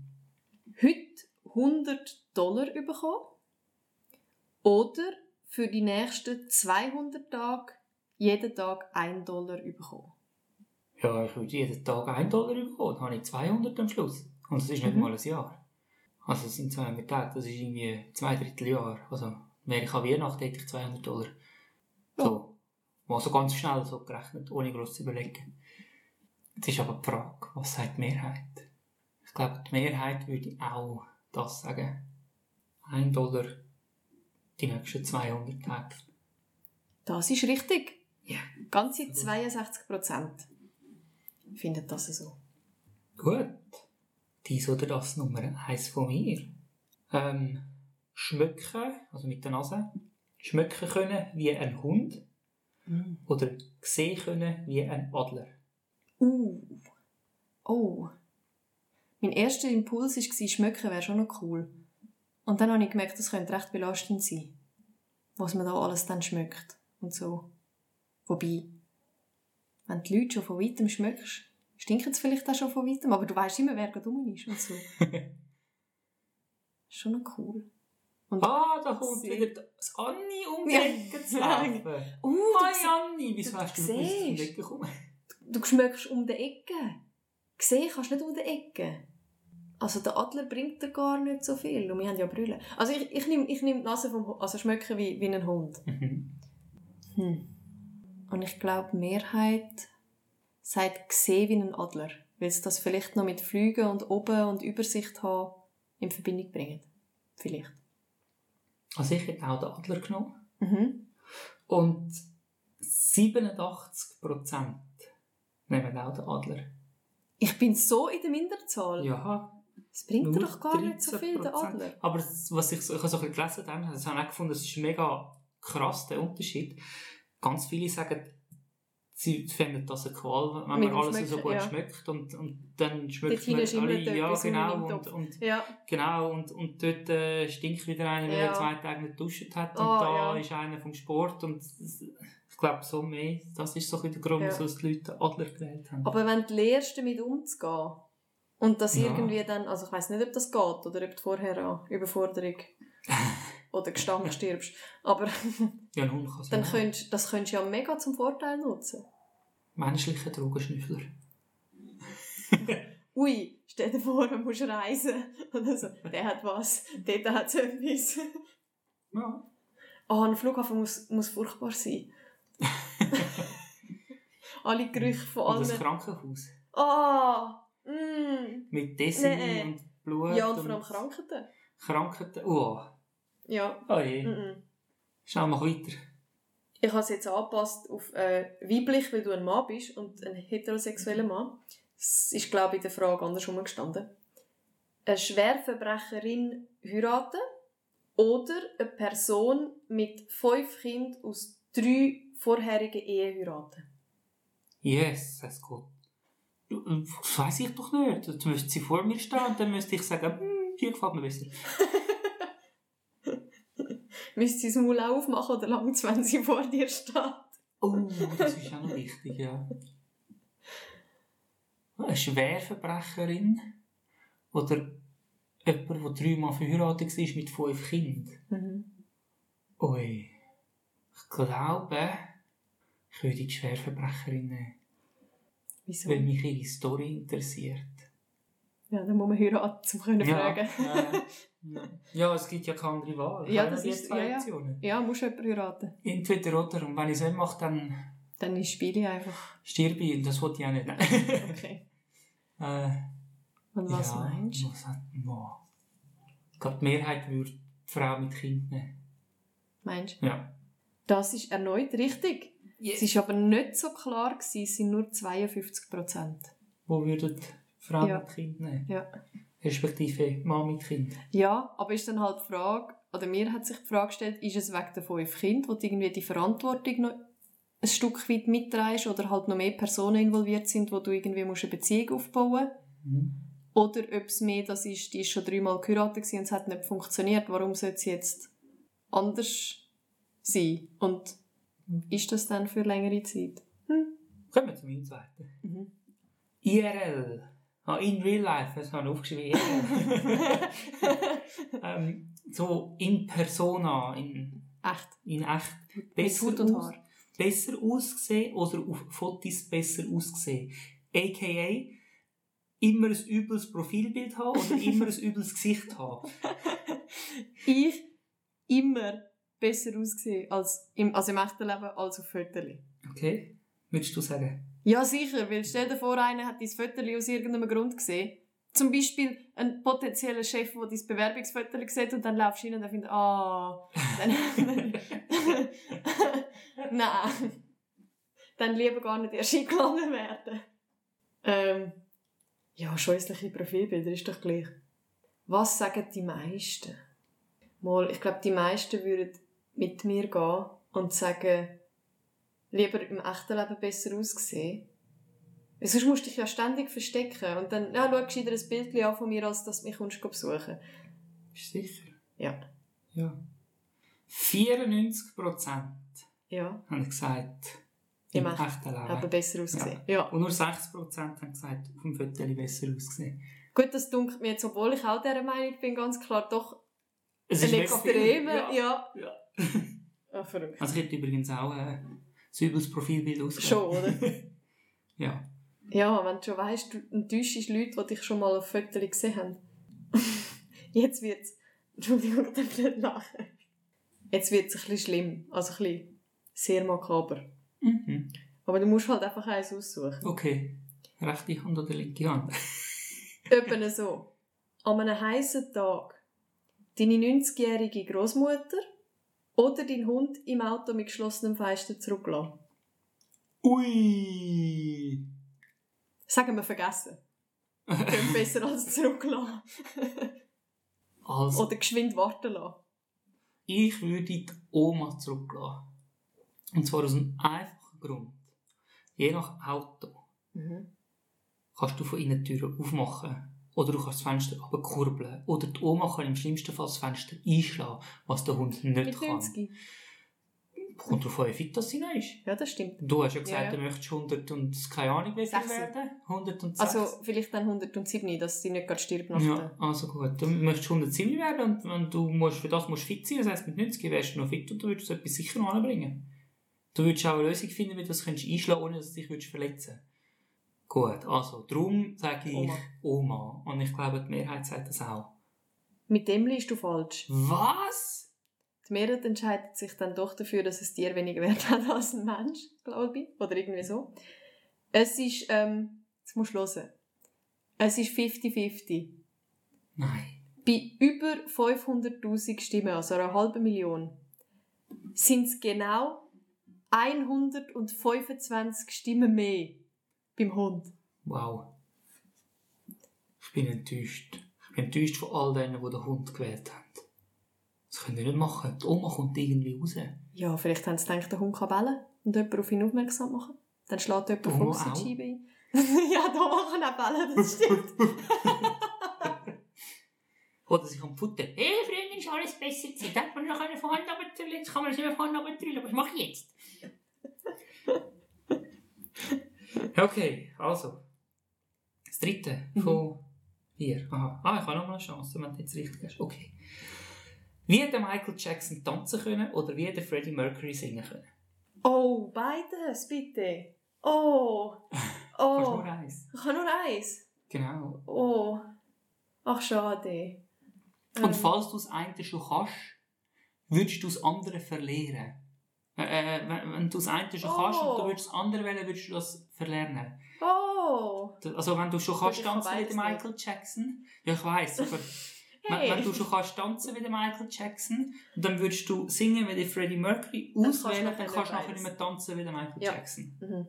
Speaker 3: Heute 100 Dollar bekommen oder für die nächsten 200 Tage jeden Tag 1 Dollar bekommen?
Speaker 2: Ja, ich würde jeden Tag 1 Dollar bekommen. Dann habe ich 200 am Schluss. Und das ist nicht
Speaker 3: Mhm.
Speaker 2: mal ein Jahr. Also es sind 200 Tage, das ist irgendwie zwei Drittel Jahr. Also wäre ich an Weihnachten, hätte ich 200 Dollar. So. Mal so ganz schnell so gerechnet, ohne groß zu überlegen. Jetzt ist aber die Frage, was sagt die Mehrheit? Ich glaube, die Mehrheit würde auch das sagen. 1 Dollar die nächsten 200 Tage.
Speaker 3: Das ist richtig.
Speaker 2: Ja.
Speaker 3: Ganze 62 Prozent finden das so.
Speaker 2: Gut. Dies oder das Nummer eins von mir. Ähm, schmücken, also mit der Nase. Schmücken können wie ein Hund. Oder sehen können wie ein Adler.
Speaker 3: Uh. Oh. Mein erster Impuls war, schmecken wäre schon noch cool. Und dann habe ich gemerkt, das könnte recht belastend sein. Was man da alles dann schmeckt. Und so. Wobei, wenn die Leute schon von weitem schmeckst, stinken sie vielleicht auch schon von weitem, aber du weißt immer, wer gerade ist und so. schon noch cool. Und,
Speaker 2: Ah, da kommt
Speaker 3: Sie-
Speaker 2: wieder das Anni um die. Ecke zu laufen.
Speaker 3: uh, du,
Speaker 2: Hi Anni, wieso
Speaker 3: du
Speaker 2: hast du ich um die. Ecke komme?
Speaker 3: du schmeckst um die Ecke. Sehen kannst du nicht um die Ecke. Also der Adler bringt dir gar nicht so viel. Und wir haben ja Brille. Also ich, ich nehme ich nehm die Nase vom Hund, also schmecken wie, wie ein Hund.
Speaker 2: Mhm.
Speaker 3: Hm. Und ich glaube, die Mehrheit sagt gesehen wie ein Adler. Weil sie das vielleicht noch mit Flügen und oben und Übersicht haben in Verbindung bringen. Vielleicht.
Speaker 2: Also ich hätte auch den Adler genommen.
Speaker 3: Mhm.
Speaker 2: Und 87% nehmen auch den Adler.
Speaker 3: Ich bin so in der Minderzahl.
Speaker 2: Ja,
Speaker 3: Es bringt doch gar nicht so viel, der
Speaker 2: 13%.
Speaker 3: Adler.
Speaker 2: Aber was ich, so- ich habe so ein bisschen gelesen, das habe ich auch gefunden, das ist mega krass, der Unterschied. Ganz viele sagen, sie finden das eine Qual, wenn
Speaker 3: Mit
Speaker 2: man alles so gut
Speaker 3: ja.
Speaker 2: schmeckt und, und dann schmeckt man alle, ja genau, und, und,
Speaker 3: Ja.
Speaker 2: genau, und, und dort äh, stinkt wieder einer,
Speaker 3: Ja.
Speaker 2: er zwei Tage nicht geduscht hat und
Speaker 3: Oh,
Speaker 2: da
Speaker 3: ja.
Speaker 2: ist einer vom Sport und ich glaube so mehr, das ist so ein der Grund,
Speaker 3: Ja.
Speaker 2: wieso die Leute Adler gewählt haben.
Speaker 3: Aber wenn du lernst, damit umzugehen und das irgendwie dann, also ich weiß nicht, ob das geht oder ob du vorher an Überforderung oder Gestank stirbst, aber
Speaker 2: ja, kann
Speaker 3: dann
Speaker 2: es
Speaker 3: könntest, das könntest du ja mega zum Vorteil nutzen.
Speaker 2: Menschliche Drogenschnüffler.
Speaker 3: Ui, stell dir vor, du musst reisen oder so. Der hat was, dort hat es etwas.
Speaker 2: Ja.
Speaker 3: Oh, ein Flughafen muss, muss furchtbar sein. Alle Gerüche von
Speaker 2: Und das
Speaker 3: allen.
Speaker 2: Krankenhaus.
Speaker 3: Ah, mm.
Speaker 2: Mit Dessiny
Speaker 3: Nee.
Speaker 2: und Blut.
Speaker 3: Ja, und vor allem Krankheiten.
Speaker 2: Krankheiten. Oh,
Speaker 3: Ja.
Speaker 2: oh je.
Speaker 3: Mm
Speaker 2: Schau mal weiter.
Speaker 3: Ich habe es jetzt angepasst auf äh, weiblich, weil du ein Mann bist und ein heterosexueller Mann. Es ist, glaube ich, in der Frage andersrum gestanden. Eine Schwerverbrecherin heiraten oder eine Person mit fünf Kindern aus drei vorherigen Ehen heiraten.
Speaker 2: Yes, es geht. Das weiss ich doch nicht. Jetzt müsste sie vor mir stehen und dann müsste ich sagen, hm, hier gefällt mir besser.
Speaker 3: Müsste sie das Maul aufmachen oder lang, wenn sie vor dir steht?
Speaker 2: Oh, das ist auch noch wichtig, ja. Eine Schwerverbrecherin oder jemand, der dreimal verheiratet war mit fünf Kindern.
Speaker 3: Mhm.
Speaker 2: Ui, ich glaube, ich würde die Schwerverbrecherin nehmen,
Speaker 3: Wieso?
Speaker 2: weil mich ihre Story interessiert.
Speaker 3: Ja, dann muss man heiraten, um können fragen.
Speaker 2: Ja, ja. ja, es gibt ja keine andere Wahl.
Speaker 3: Ja, das ist-
Speaker 2: zwei
Speaker 3: ja, ja.
Speaker 2: Optionen.
Speaker 3: Ja, musst du jemanden heiraten.
Speaker 2: Entweder oder. Und wenn ich es nicht mache, dann
Speaker 3: Dann ist Spiele einfach.
Speaker 2: stirbe ich. Und das wollte ich auch nicht.
Speaker 3: Okay.
Speaker 2: äh,
Speaker 3: Und was
Speaker 2: ja,
Speaker 3: meinst du?
Speaker 2: Was hat. Ich glaube, die Mehrheit würde die Frau mit Kind nehmen.
Speaker 3: Meinst du?
Speaker 2: Ja.
Speaker 3: Das ist erneut richtig. Es war aber nicht so klar, gewesen, es sind nur 52 Prozent.
Speaker 2: Wo würde die Frau
Speaker 3: Ja.
Speaker 2: mit Kind nehmen?
Speaker 3: Ja.
Speaker 2: Respektive Mann mit Kind.
Speaker 3: Ja, aber ist dann halt die Frage, oder mir hat sich die Frage gestellt, ist es wegen der fünf Kinder, wo du irgendwie die Verantwortung noch ein Stück weit mitträgst oder halt noch mehr Personen involviert sind, wo du irgendwie musst eine Beziehung aufbauen musst?
Speaker 2: Mhm.
Speaker 3: Oder ob es mehr das ist, die ist schon dreimal geheiratet und es hat nicht funktioniert, warum sollte sie jetzt anders sein? Und ist das dann für längere Zeit? Hm.
Speaker 2: Kommen wir zum zweiten.
Speaker 3: Mhm.
Speaker 2: IRL. Ah, in real life, das habe ich aufgeschrieben. Ähm, so in persona, in,
Speaker 3: Echt.
Speaker 2: in echt.
Speaker 3: Mit
Speaker 2: Besser
Speaker 3: Hut und
Speaker 2: aus-
Speaker 3: Haar.
Speaker 2: besser aussehen oder auf Fotos besser aussehen. A.k.a. immer ein übles Profilbild haben oder immer ein übles Gesicht haben.
Speaker 3: Ich immer besser ausgesehen als im, also im echten Leben als auf Fotos.
Speaker 2: Okay? Würdest du sagen?
Speaker 3: Ja, sicher, weil stell dir vor, einer hat dein Foto aus irgendeinem Grund gesehen. Zum Beispiel ein potenzieller Chef, der dein Bewerbungsfoto sieht und dann laufst du hin und er findet, ah, dann, nein, dann lieber gar nicht erst eingeladen werden. Ähm, ja, scheußliche Profilbilder ist doch gleich. Was sagen die meisten? Mal, ich glaube, die meisten würden mit mir gehen und sagen, lieber im echten Leben besser aussehen. Sonst musst du dich ja ständig verstecken. Und dann, ja, schau gescheiter ein Bild an von mir, als dass du mich kommst besuchen.
Speaker 2: Bist du sicher?
Speaker 3: Ja.
Speaker 2: Ja. 94 Prozent
Speaker 3: Ja,
Speaker 2: haben gesagt,
Speaker 3: Im
Speaker 2: im
Speaker 3: Echt-
Speaker 2: echten Leben.
Speaker 3: aber besser ausgesehen. Ja.
Speaker 2: Und nur 60 Prozent haben gesagt, auf dem Foto besser ausgesehen.
Speaker 3: Gut, das dunkelt mir jetzt, obwohl ich auch dieser Meinung bin, ganz klar doch
Speaker 2: Es
Speaker 3: ein Extreme. Ja.
Speaker 2: Ja.
Speaker 3: Ah, verrückt.
Speaker 2: Also ich hätte übrigens auch äh, ein übles Profilbild ausgewählt.
Speaker 3: Schon, oder?
Speaker 2: ja.
Speaker 3: Ja, wenn du schon weißt, du enttäuschst Leute, die dich schon mal auf Fotos gesehen haben. Jetzt wird's. Entschuldigung, ich darf nicht lachen. Jetzt wird's ein bisschen schlimm. Also ein bisschen sehr makaber.
Speaker 2: Mhm.
Speaker 3: Aber du musst halt einfach eins aussuchen.
Speaker 2: Okay. Rechte Hand oder linke Hand?
Speaker 3: Etwa so. An einem heißen Tag deine 90-jährige Großmutter oder dein Hund im Auto mit geschlossenem Fenster zurücklassen.
Speaker 2: Ui!
Speaker 3: Sagen wir vergessen. Klingt besser als zurücklassen.
Speaker 2: Also,
Speaker 3: Oder geschwind warten lassen.
Speaker 2: ich würde die Oma zurücklassen. Und zwar aus einem einfachen Grund. Je nach Auto kannst du von innen Türen aufmachen. Oder du kannst das Fenster abkurbeln. Oder die Oma kann im schlimmsten Fall das Fenster einschlagen, was der Hund nicht
Speaker 3: Mit
Speaker 2: kann.
Speaker 3: 90.
Speaker 2: Kommt darauf an, wie fit das sie noch ist.
Speaker 3: Ja, das stimmt.
Speaker 2: Du hast ja gesagt,
Speaker 3: Ja, ja.
Speaker 2: du möchtest 100 und keine Ahnung wie viel
Speaker 3: 60.
Speaker 2: werden. 106.
Speaker 3: Also vielleicht dann 107, dass sie nicht gerade stirbt nach
Speaker 2: ja, also gut. Du möchtest 107 werden und wenn du musst, für das musst fit sein, das heisst mit 90 wärst du noch fit und du würdest etwas sicher noch anbringen. Du würdest auch eine Lösung finden, wie du das könntest einschlagen ohne dass du dich würdest verletzen Gut, also darum sage ich
Speaker 3: Oma.
Speaker 2: Oma. Und ich glaube, die Mehrheit sagt das auch.
Speaker 3: Mit dem liegst du falsch.
Speaker 2: Was?
Speaker 3: Die Mehrheit entscheidet sich dann doch dafür, dass es Tier weniger wert hat als ein Mensch, glaube ich. Oder irgendwie so. Es ist, ähm, jetzt musst du hören. Es ist 50-50.
Speaker 2: Nein.
Speaker 3: Bei über 500.000 Stimmen, also einer halben Million, sind es genau 125 Stimmen mehr beim Hund.
Speaker 2: Wow. Ich bin enttäuscht. Ich bin enttäuscht von all denen, die den Hund gewählt haben. Das können die nicht machen. Die Oma kommt irgendwie raus.
Speaker 3: Ja, vielleicht haben sie gedacht, der Hund kann bellen und jemand auf ihn aufmerksam machen. Dann schlägt jemand
Speaker 2: Oh,
Speaker 3: in
Speaker 2: au.
Speaker 3: die Scheibe ein. ja, da machen auch Bälle, das stimmt.
Speaker 2: Oder sie kommt futtern. Hey, früher ist alles besser gewesen. Da hat man noch eine von Hand runtertrüllen. Jetzt kann man es nicht mehr von Hand runtertrüllen. Was mache ich jetzt? okay, also. Das dritte von vier. Aha. Ah, ich habe noch mal eine Chance, wenn du jetzt richtig hast. Okay. Wie der Michael Jackson tanzen können oder wie der Freddie Mercury singen können?
Speaker 3: Oh, beides, bitte. Oh. Oh.
Speaker 2: nur eins.
Speaker 3: Ich habe nur eins.
Speaker 2: Genau.
Speaker 3: Oh. Ach, schade.
Speaker 2: Und
Speaker 3: Ähm,
Speaker 2: falls du das eine schon kannst, würdest du das andere verlieren. Äh, äh, wenn, du das eine schon kannst und du
Speaker 3: Oh.
Speaker 2: würdest das andere wählen, würdest du das verlernen.
Speaker 3: Oh.
Speaker 2: Also wenn du schon kannst
Speaker 3: ich kann
Speaker 2: tanzen wie der Michael Jackson, ja ich weiß, aber
Speaker 3: Hey.
Speaker 2: wenn, wenn du schon kannst tanzen wie der Michael Jackson, dann würdest du singen wie der Freddie Mercury,
Speaker 3: kannst
Speaker 2: auswählen, dann
Speaker 3: nicht
Speaker 2: kannst du nachher nicht mehr tanzen wie der Michael
Speaker 3: Ja.
Speaker 2: Jackson.
Speaker 3: Mhm.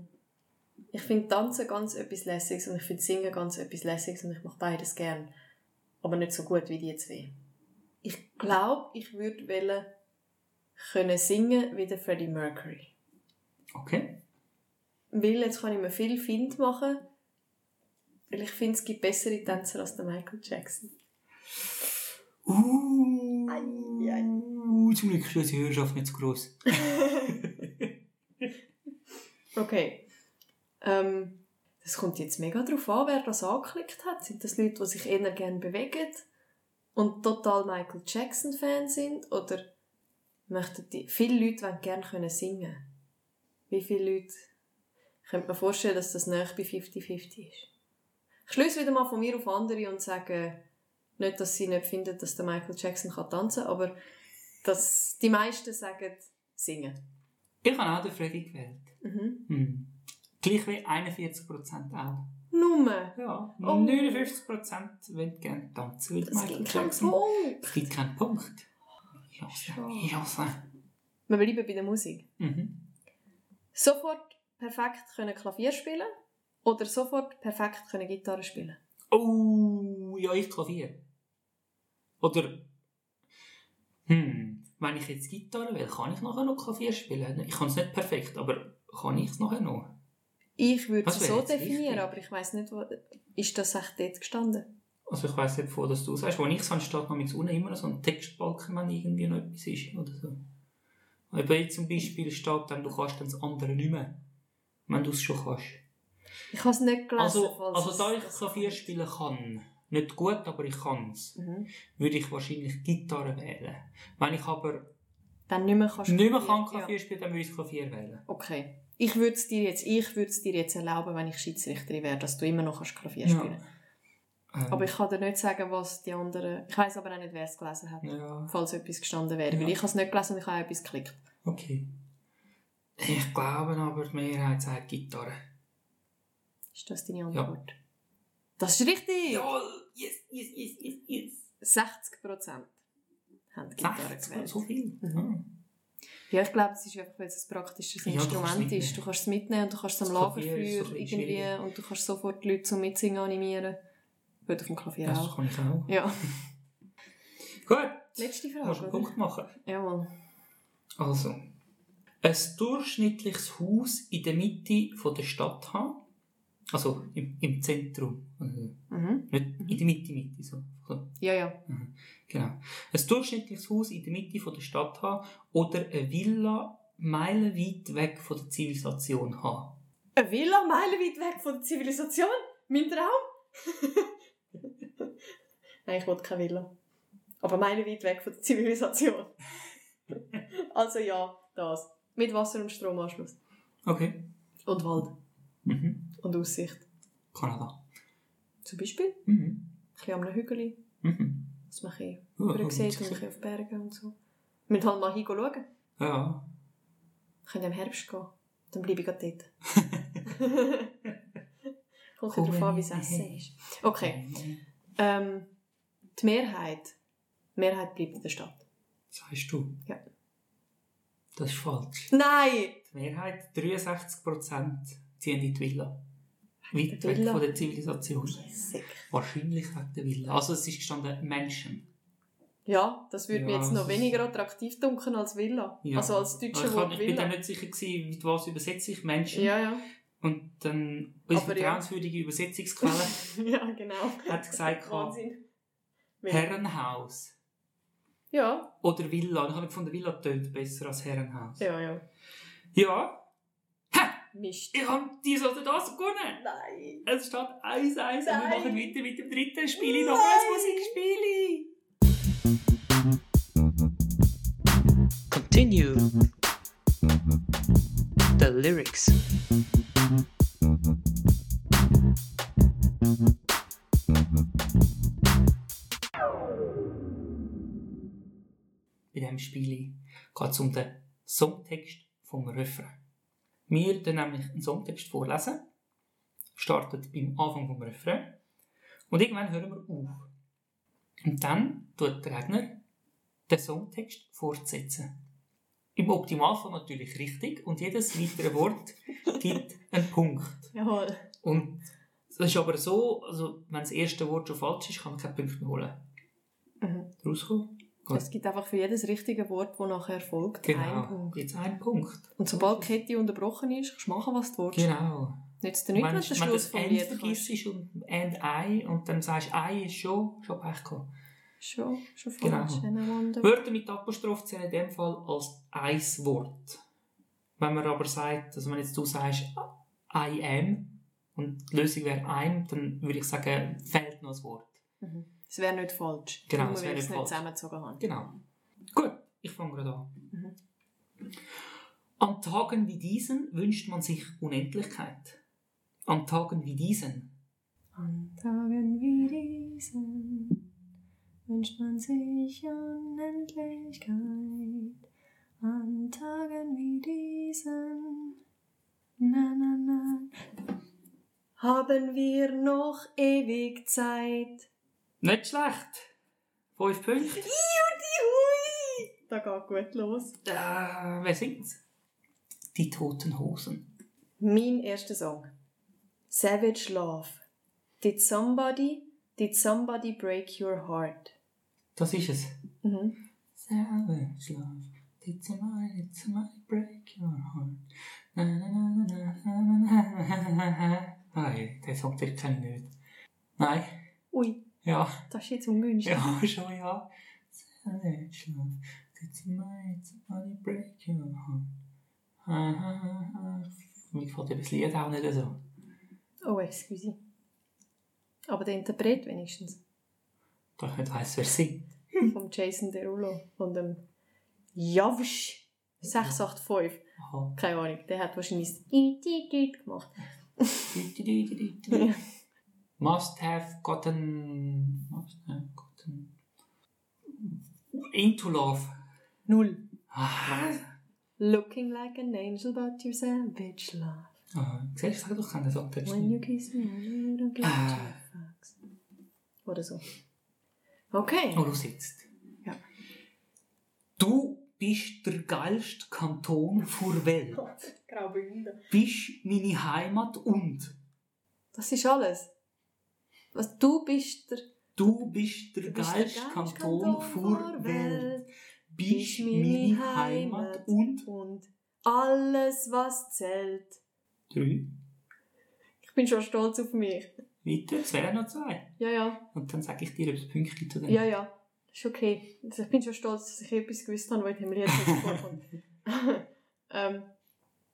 Speaker 3: Ich finde Tanzen ganz etwas Lässiges und ich finde Singen ganz etwas Lässiges und ich mache beides gern. Aber nicht so gut wie die zwei. Ich glaube, ich würde wollen können singen wie der Freddie Mercury.
Speaker 2: Okay.
Speaker 3: Weil jetzt kann ich mir viel Find machen, weil ich finde, es gibt bessere Tänzer als der Michael Jackson.
Speaker 2: Uh,
Speaker 3: Ei, ei.
Speaker 2: zum Glück ist unsere Hörerschaft nicht zu gross.
Speaker 3: Okay. Ähm, das kommt jetzt mega darauf an, wer das angeklickt hat. Sind das Leute, die sich eher gerne bewegen und total Michael Jackson-Fan sind? Oder möchten die... Viele Leute wollen gerne können singen. Wie viele Leute... Könnte mir vorstellen, dass das näher bei 50-50 ist. Ich schließe wieder mal von mir auf andere und sage nicht, dass sie nicht finden, dass der Michael Jackson kann tanzen kann, aber dass die meisten sagen singen.
Speaker 2: Ich habe auch den Freddie gewählt.
Speaker 3: Mhm.
Speaker 2: Hm. Gleich wie 41% auch.
Speaker 3: Nummer.
Speaker 2: Ja,
Speaker 3: Oh.
Speaker 2: 59% wollen gerne tanzen
Speaker 3: Das
Speaker 2: Michael
Speaker 3: gibt keinen
Speaker 2: Jackson.
Speaker 3: Punkt.
Speaker 2: Es gibt keinen Punkt. Ich ich hasse.
Speaker 3: Wir bleiben bei der Musik.
Speaker 2: Mhm.
Speaker 3: Sofort perfekt können Klavier spielen oder sofort perfekt können Gitarre spielen.
Speaker 2: Oh, ja, ich Klavier. Oder, hm, wenn ich jetzt Gitarre will, kann ich nachher noch Klavier spielen? Ich kann es nicht perfekt, aber kann ich es nachher noch?
Speaker 3: Ich würde es so definieren,
Speaker 2: wichtig?
Speaker 3: aber ich weiß nicht, wo, ist das echt dort gestanden?
Speaker 2: Also ich weiss nicht, von dass du sagst. Wo ich es steht noch unten immer so ein Textbalken, wenn irgendwie noch etwas ist oder so. Und bei zum Beispiel steht dann, du kannst dann das andere nicht mehr. Wenn du es schon kannst.
Speaker 3: Ich habe es nicht gelesen.
Speaker 2: Also, also da ich Klavier spielen kann, nicht gut, aber ich kann es,
Speaker 3: Mhm.
Speaker 2: würde ich wahrscheinlich Gitarre wählen. Wenn ich aber
Speaker 3: Dann nicht mehr kannst
Speaker 2: nicht mehr kann Klavier spielen, dann würde ich Klavier wählen.
Speaker 3: Ja. Okay. Ich würde es dir jetzt, ich würde dir jetzt erlauben, wenn ich Schiedsrichterin wäre, dass du immer noch kannst Klavier
Speaker 2: Ja. Ähm,
Speaker 3: Aber ich kann dir nicht sagen, was die anderen. Ich weiß aber auch nicht, wer es gelesen hat,
Speaker 2: Ja,
Speaker 3: falls etwas gestanden wäre.
Speaker 2: Ja.
Speaker 3: Weil ich habe es nicht gelesen und ich habe auch etwas geklickt.
Speaker 2: okay. Ich glaube aber, die Mehrheit sagt Gitarre.
Speaker 3: Ist das deine Antwort? Das ist richtig!
Speaker 2: Jawohl! Yes, yes, yes, yes, yes.
Speaker 3: 60% haben die Gitarre
Speaker 2: 60,
Speaker 3: gewählt.
Speaker 2: so viel?
Speaker 3: Mhm. Ja, ich glaube, es ist einfach, weil es ein praktisches
Speaker 2: Ja, du
Speaker 3: Instrument
Speaker 2: mitnehmen.
Speaker 3: ist. Du kannst es mitnehmen und du kannst es am Lagerfeuer irgendwie und du kannst sofort die Leute zum Mitsingen animieren. Gut, auf dem Klavier
Speaker 2: Das
Speaker 3: auch.
Speaker 2: kann ich auch.
Speaker 3: Ja.
Speaker 2: Gut,
Speaker 3: Letzte
Speaker 2: musst du
Speaker 3: Frage,
Speaker 2: einen? Punkt machen.
Speaker 3: Jawohl.
Speaker 2: Also, ein durchschnittliches Haus in der Mitte von der Stadt haben. Also im, im Zentrum. Also
Speaker 3: Mhm.
Speaker 2: nicht in der Mitte, Mitte. So. so.
Speaker 3: Ja, ja.
Speaker 2: Genau. Ein durchschnittliches Haus in der Mitte von der Stadt haben oder eine Villa meilenweit weg von der Zivilisation haben.
Speaker 3: Eine Villa meilenweit weg von der Zivilisation? Mein Traum? Nein, ich wollte keine Villa. Aber meilenweit weg von der Zivilisation. also ja, das. Mit Wasser- und Stromanschluss.
Speaker 2: Okay.
Speaker 3: Und Wald.
Speaker 2: Mhm.
Speaker 3: Und Aussicht.
Speaker 2: Kanada.
Speaker 3: Zum Beispiel
Speaker 2: Mhm.
Speaker 3: ein bisschen einem Hügel,
Speaker 2: Mhm.
Speaker 3: dass man ein bisschen sieht und ein bisschen auf Berge und so. Wir müssen halt mal hinschauen. Wir
Speaker 2: Ja.
Speaker 3: können im Herbst gehen. Dann bleibe ich gerade dort. Kommt darauf an, wie
Speaker 2: hey.
Speaker 3: Essen ist. Okay. Ähm, die Mehrheit. Die Mehrheit bleibt in der Stadt.
Speaker 2: Sagst du?
Speaker 3: Ja.
Speaker 2: Das ist falsch.
Speaker 3: Nein!
Speaker 2: Die Mehrheit, 63%, ziehen in die Villa. Weit
Speaker 3: Die
Speaker 2: weg von der Zivilisation.
Speaker 3: Sick.
Speaker 2: Wahrscheinlich wegen der Villa. Also es ist gestanden Menschen.
Speaker 3: Ja, das würde mir
Speaker 2: Ja,
Speaker 3: jetzt noch
Speaker 2: das
Speaker 3: weniger attraktiv dunkeln als Villa.
Speaker 2: Ja.
Speaker 3: Also als deutsche
Speaker 2: ich, kann,
Speaker 3: Wort
Speaker 2: ich bin da nicht sicher gewesen, mit was übersetze ich Menschen.
Speaker 3: Ja, ja.
Speaker 2: Und dann unsere
Speaker 3: Aber ja.
Speaker 2: vertrauenswürdige Übersetzungsquelle
Speaker 3: ja, genau.
Speaker 2: hat gesagt,
Speaker 3: Wahnsinn.
Speaker 2: Herrenhaus
Speaker 3: Ja,
Speaker 2: oder Villa. Ich habe gefunden, Villa tönt besser als Herrenhaus.
Speaker 3: ja, ja.
Speaker 2: Ja,
Speaker 3: Mist.
Speaker 2: ich habe dies oder das gewonnen.
Speaker 3: Nein.
Speaker 2: Es steht 1-1 und wir machen weiter mit dem dritten Spiel. Noch ein Musikspiel.
Speaker 1: Continue. The lyrics.
Speaker 2: Bei diesem Spiel geht es um den Songtext vom Refrain. Wir dann nämlich einen Songtext vorlesen, startet beim Anfang vom Refrain und irgendwann hören wir auf. Und dann tut der Gegner den Songtext fortsetzen. Im Optimalfall natürlich richtig und jedes weitere Wort gibt einen Punkt.
Speaker 3: Jawohl.
Speaker 2: Und es ist aber so, also wenn das erste Wort schon falsch ist, kann man keinen Punkt mehr holen.
Speaker 3: Mhm.
Speaker 2: Rauskommen? Gut.
Speaker 3: Es gibt einfach für jedes richtige Wort, das nachher folgt, einen
Speaker 2: Genau,
Speaker 3: Punkt.
Speaker 2: jetzt ein Punkt.
Speaker 3: Und sobald die Kette unterbrochen ist, kannst du machen, was du willst.
Speaker 2: Genau.
Speaker 3: Nützt dir nicht, wenn du den Schluss vom
Speaker 2: End
Speaker 3: Lied
Speaker 2: vergisst und End Ei und dann sagst du Ei ist schon, schon Pech gehabt.
Speaker 3: Schon, schon falsch. Genau.
Speaker 2: Wörter mit Apostroph zählen in dem Fall als ein Wort. Wenn man aber sagt, also wenn jetzt du sagst I am und die Lösung wäre I'm, dann würde ich sagen, fehlt noch ein Wort.
Speaker 3: Mhm. Es wäre nicht falsch.
Speaker 2: Genau,
Speaker 3: nur
Speaker 2: es wäre nicht
Speaker 3: zusammengezogen habe.
Speaker 2: Genau. Gut, ich fange gerade an.
Speaker 3: Mhm.
Speaker 2: An Tagen wie diesen wünscht man sich Unendlichkeit. An Tagen wie diesen.
Speaker 3: An Tagen wie diesen wünscht man sich Unendlichkeit. An Tagen wie diesen, na na na, haben wir noch ewig Zeit.
Speaker 2: Nicht schlecht. Fünf Punkte.
Speaker 3: Juti hui! Da geht gut los.
Speaker 2: Äh, wer singt's? Die Toten Hosen.
Speaker 3: Mein erster Song. Savage Love. Did somebody, did somebody break your heart?
Speaker 2: Das ist es.
Speaker 3: Mhm.
Speaker 2: Savage love, did somebody, did somebody break your heart? Na, na, na, na, na, na, na, na. Nein, den Song kenne ich nicht. Nein,
Speaker 3: Ui,
Speaker 2: ja,
Speaker 3: das ist jetzt ungünstig.
Speaker 2: ja, schon ja. Savage love, did somebody, did somebody break your heart? Ah, ah, ah. Mir gefällt ja das Lied auch nicht so.
Speaker 3: Oh, excuse. Aber der Interpret wenigstens.
Speaker 2: Da ich nicht weiss, wer singt.
Speaker 3: Vom Jason Derulo. Von dem Javsch 685.
Speaker 2: Aha.
Speaker 3: Keine Ahnung. Der hat wahrscheinlich das «Ii-Tit-Tit» gemacht.
Speaker 2: Must have gotten. Must have gotten. Into love.
Speaker 3: Null.
Speaker 2: Ah,
Speaker 3: Looking like an angel, but you're savage love.
Speaker 2: ah, siehst du, sag doch keinen Songtext.
Speaker 3: When you kiss me, I don't give
Speaker 2: Ah.
Speaker 3: two fucks. Oder so. Okay.
Speaker 2: Oh, du sitzt.
Speaker 3: Ja.
Speaker 2: Du bist der geilste Kanton der Welt.
Speaker 3: Graubünden.
Speaker 2: Bist meine Heimat und
Speaker 3: Das ist alles. Was du bist der,
Speaker 2: du bist der
Speaker 3: du bist
Speaker 2: geilste Kanton der Welt. Bist meine Heimat und
Speaker 3: und alles, was zählt.
Speaker 2: drei.
Speaker 3: Ich bin schon stolz auf mich.
Speaker 2: Weiter, es wären noch zwei.
Speaker 3: Ja, ja,
Speaker 2: Und dann sage ich dir, ob es Punkte gibt oder
Speaker 3: ja, ja. Ist okay. Also ich bin schon stolz, dass ich etwas gewusst habe, was in dem Lied nicht vorkommt. ähm,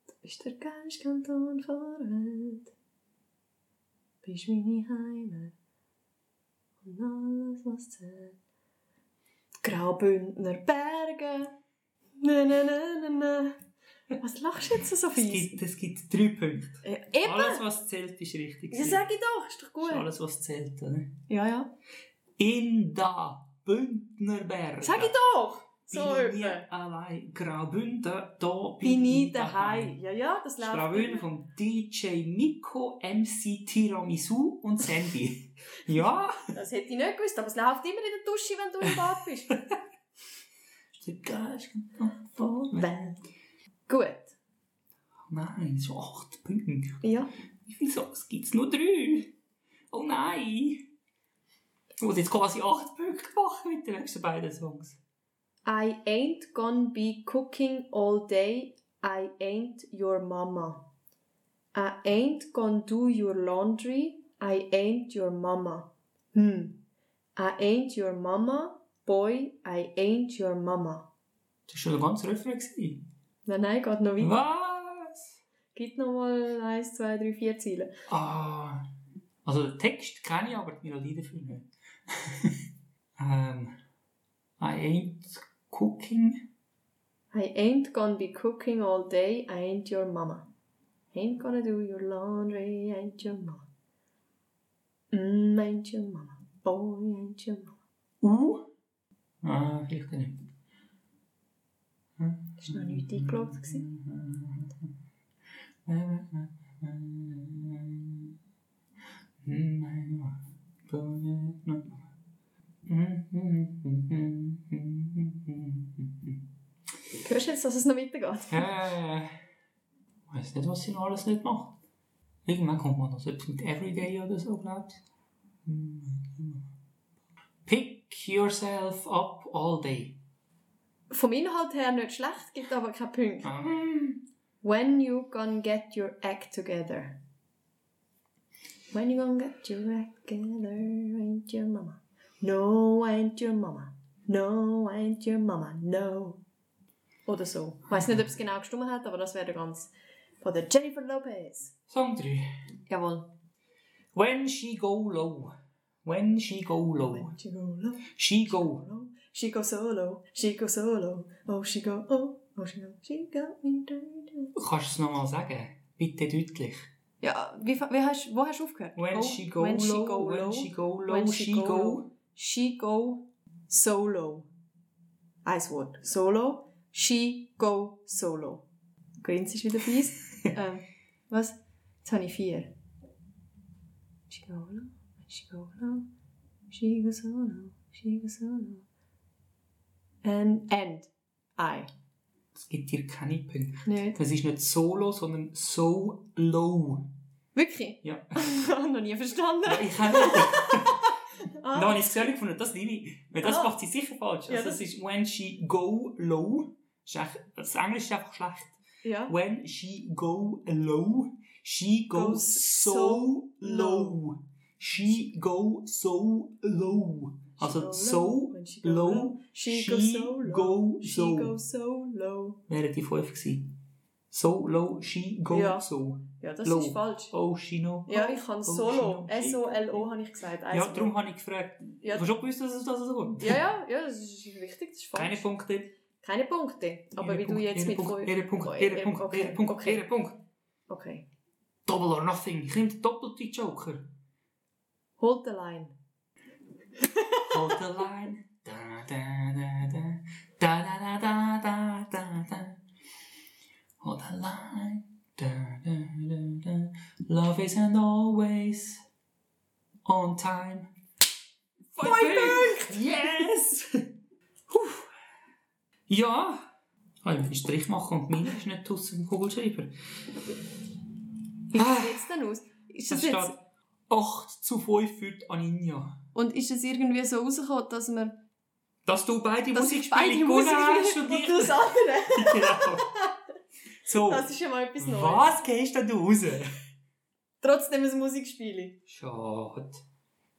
Speaker 3: du bist der geilste Kanton der Welt. Bist meine Heimat. Und alles, was zählt. Graubündner Berge. Na, na, na, na, na. Was lachst du jetzt so
Speaker 2: Es
Speaker 3: fies?
Speaker 2: gibt, es gibt drei Punkte.
Speaker 3: Äh, eben!
Speaker 2: Alles, was zählt, ist richtig.
Speaker 3: Ja, sag ich doch, ist doch gut.
Speaker 2: ist alles, was zählt, oder?
Speaker 3: Ja, ja.
Speaker 2: In da Bündnerberg.
Speaker 3: Sag ich doch! So
Speaker 2: bin ich allein. Graubünden, da
Speaker 3: Bin ich daheim. Ja, ja, das läuft.
Speaker 2: Graubünden vom DJ Miko, MC Tiramisu und Sandy. ja,
Speaker 3: Das hätte ich nicht gewusst, aber es läuft immer in der Dusche, wenn du im Bad bist.
Speaker 2: der Kanton der Welt.
Speaker 3: Gut.
Speaker 2: Nein, so acht Punkte.
Speaker 3: Ja.
Speaker 2: Wie viele Songs gibt es? Nur drei. Oh nein. Ich muss jetzt quasi acht Punkte machen mit den nächsten beiden Songs.
Speaker 3: I ain't gonna be cooking all day. I ain't your mama. I ain't gonna do your laundry. I ain't your mama. Hm. I ain't your mama. Boy, I ain't your mama.
Speaker 2: Das war schon der ganze Refrain.
Speaker 3: Nein, nein, geht noch weiter.
Speaker 2: Was?
Speaker 3: Gibt noch mal 1, 2, 3, 4 Ziele.
Speaker 2: Ah. Also den Text kenne ich, aber die Melodie dafür nicht. ähm, I ain't cooking.
Speaker 3: I ain't gonna be cooking all day. I ain't your mama. Ain't gonna do your laundry. I ain't your mama. Mm, I ain't your mama. Boy, I ain't your mama.
Speaker 2: U? Ah, vielleicht nicht.
Speaker 3: Das war noch nicht eingeloggt. gewesen. Hörst du jetzt, dass es noch weitergeht?
Speaker 2: Äh, ich weiß nicht, was sie noch alles nicht macht. Irgendwann kommt man noch etwas mit Everyday oder so, glaubst du? Pick yourself up all day.
Speaker 3: Vom Inhalt her nicht schlecht, gibt aber keine Punkte.
Speaker 2: Ah.
Speaker 3: When you gonna get your act together? When you gonna get your act together? Ain't your mama? No, I ain't your mama. No, I ain't your mama. No. Oder so. Ich weiß nicht, ob es genau gestimmt hat, aber das wäre ganz von der Jennifer Lopez.
Speaker 2: Song 3.
Speaker 3: Jawohl.
Speaker 2: When she go low. When she go low.
Speaker 3: She go low,
Speaker 2: She go.
Speaker 3: low. She go solo. She go solo. Oh, she go. Oh, oh, she go. She dirty.
Speaker 2: Kannst du es nochmal sagen? Bitte deutlich.
Speaker 3: Ja, wie, wie hast, wo hast du aufgehört?
Speaker 2: When
Speaker 3: Oh,
Speaker 2: she go
Speaker 3: when she
Speaker 2: low.
Speaker 3: go
Speaker 2: When
Speaker 3: low.
Speaker 2: she go low.
Speaker 3: When
Speaker 2: She go.
Speaker 3: She go solo. Ein Wort. Solo. She go solo. Grins ist wieder fies. ähm, was? Jetzt habe ich vier. She go low. She go low. She go solo. She go solo. And, and. I.
Speaker 2: Es gibt hier keine Punkte.
Speaker 3: Nicht.
Speaker 2: Das ist nicht solo, sondern so low.
Speaker 3: Wirklich?
Speaker 2: Ja.
Speaker 3: noch nie verstanden.
Speaker 2: Ja, ich habe.
Speaker 3: Ah.
Speaker 2: Habe ich es ehrlich gefunden, das liebe ich. Weil das
Speaker 3: Ah.
Speaker 2: macht sie sicher falsch.
Speaker 3: Ja,
Speaker 2: Also,
Speaker 3: das-
Speaker 2: es ist when she go low. Das, das Englisch ist einfach schlecht.
Speaker 3: Ja.
Speaker 2: When she go low, she goes
Speaker 3: Goes
Speaker 2: so
Speaker 3: so
Speaker 2: low. She go so low. Also so
Speaker 3: When she go
Speaker 2: low,
Speaker 3: She, go so low.
Speaker 2: go
Speaker 3: She go so low.
Speaker 2: wäre die 5 gewesen. So low, she go
Speaker 3: Ja.
Speaker 2: so.
Speaker 3: Ja, das
Speaker 2: Low.
Speaker 3: ist falsch.
Speaker 2: Oh, she no.
Speaker 3: Ja, ich kann
Speaker 2: Oh,
Speaker 3: Solo. S-O-L-O habe ich gesagt.
Speaker 2: Ja,
Speaker 3: Also,
Speaker 2: darum habe ich gefragt.
Speaker 3: Ja.
Speaker 2: Hast du schon gewusst, dass es das so kommt?
Speaker 3: ja, ja, ja, das ist richtig, das ist falsch.
Speaker 2: Keine Punkte.
Speaker 3: Keine Punkte. Aber
Speaker 2: Ihre
Speaker 3: wie du
Speaker 2: Punkt,
Speaker 3: jetzt
Speaker 2: ihre
Speaker 3: mit
Speaker 2: Punkt, Ihre Punkt,
Speaker 3: Oh,
Speaker 2: ihre Punkt,
Speaker 3: okay,
Speaker 2: ihre Punkt,
Speaker 3: okay.
Speaker 2: ihre Punkt.
Speaker 3: Okay.
Speaker 2: Double or nothing. Ich nehme den doppelten Joker.
Speaker 3: Hold the line.
Speaker 2: Hold the line. Da, da. Da, da, da, da, da, da, da. Line. Da, da, da. Love isn't always on time. Five Punkte! Yes! Puh. ja. Ah, Ich muss einen Strich machen und meine ist nicht aus dem Kugelschreiber.
Speaker 3: Wie
Speaker 2: Ah.
Speaker 3: sieht es denn aus? Ist
Speaker 2: Das
Speaker 3: das
Speaker 2: steht
Speaker 3: jetzt,
Speaker 2: 8 zu 5 für die Aninja.
Speaker 3: und ist es irgendwie so rausgekommen, dass wir
Speaker 2: Dass du beide Musikspiele gewonnen hast und
Speaker 3: und
Speaker 2: ich...
Speaker 3: du das andere?
Speaker 2: genau. So,
Speaker 3: Das ist ja mal etwas Neues.
Speaker 2: was gehst denn du raus?
Speaker 3: Trotzdem ein Musikspiel.
Speaker 2: Schade.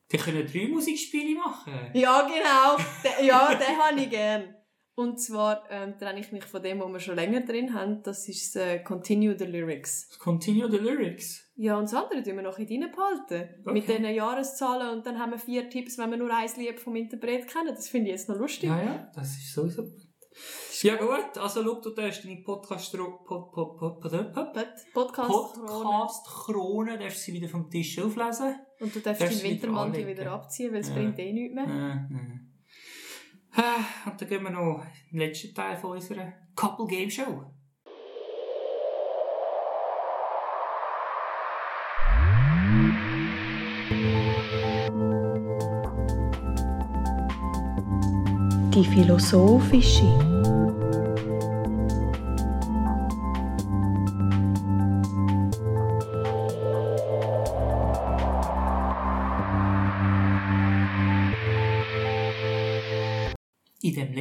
Speaker 2: Wir können drei Musikspiele machen.
Speaker 3: Ja, genau. Den, ja, den habe ich gern. Und zwar ähm, trenne ich mich von dem, was wir schon länger drin haben. Das ist äh, Continue the Lyrics.
Speaker 2: Continue the lyrics.
Speaker 3: Ja, und das andere tun wir noch in deinen behalten.
Speaker 2: Okay.
Speaker 3: Mit diesen Jahreszahlen und dann haben wir vier Tipps, wenn wir nur ein Lied vom Interpret kennen. Das finde ich jetzt noch lustig.
Speaker 2: Ja, ja, das ist sowieso. Ja gut, also schau, du darfst deine Podcast... Pod, pod, pod, pod, pod, pod,
Speaker 3: Pod- Podcast,
Speaker 2: Podcast-Krone darfst sie wieder vom Tisch auflesen.
Speaker 3: Und du darfst
Speaker 2: darfst
Speaker 3: Wintermantel wieder abziehen, weil es
Speaker 2: Ja.
Speaker 3: bringt eh nichts mehr.
Speaker 2: Äh, äh. Ah, Und dann gehen wir noch in den letzten Teil von unserer Couple Game Show.
Speaker 3: Die philosophische.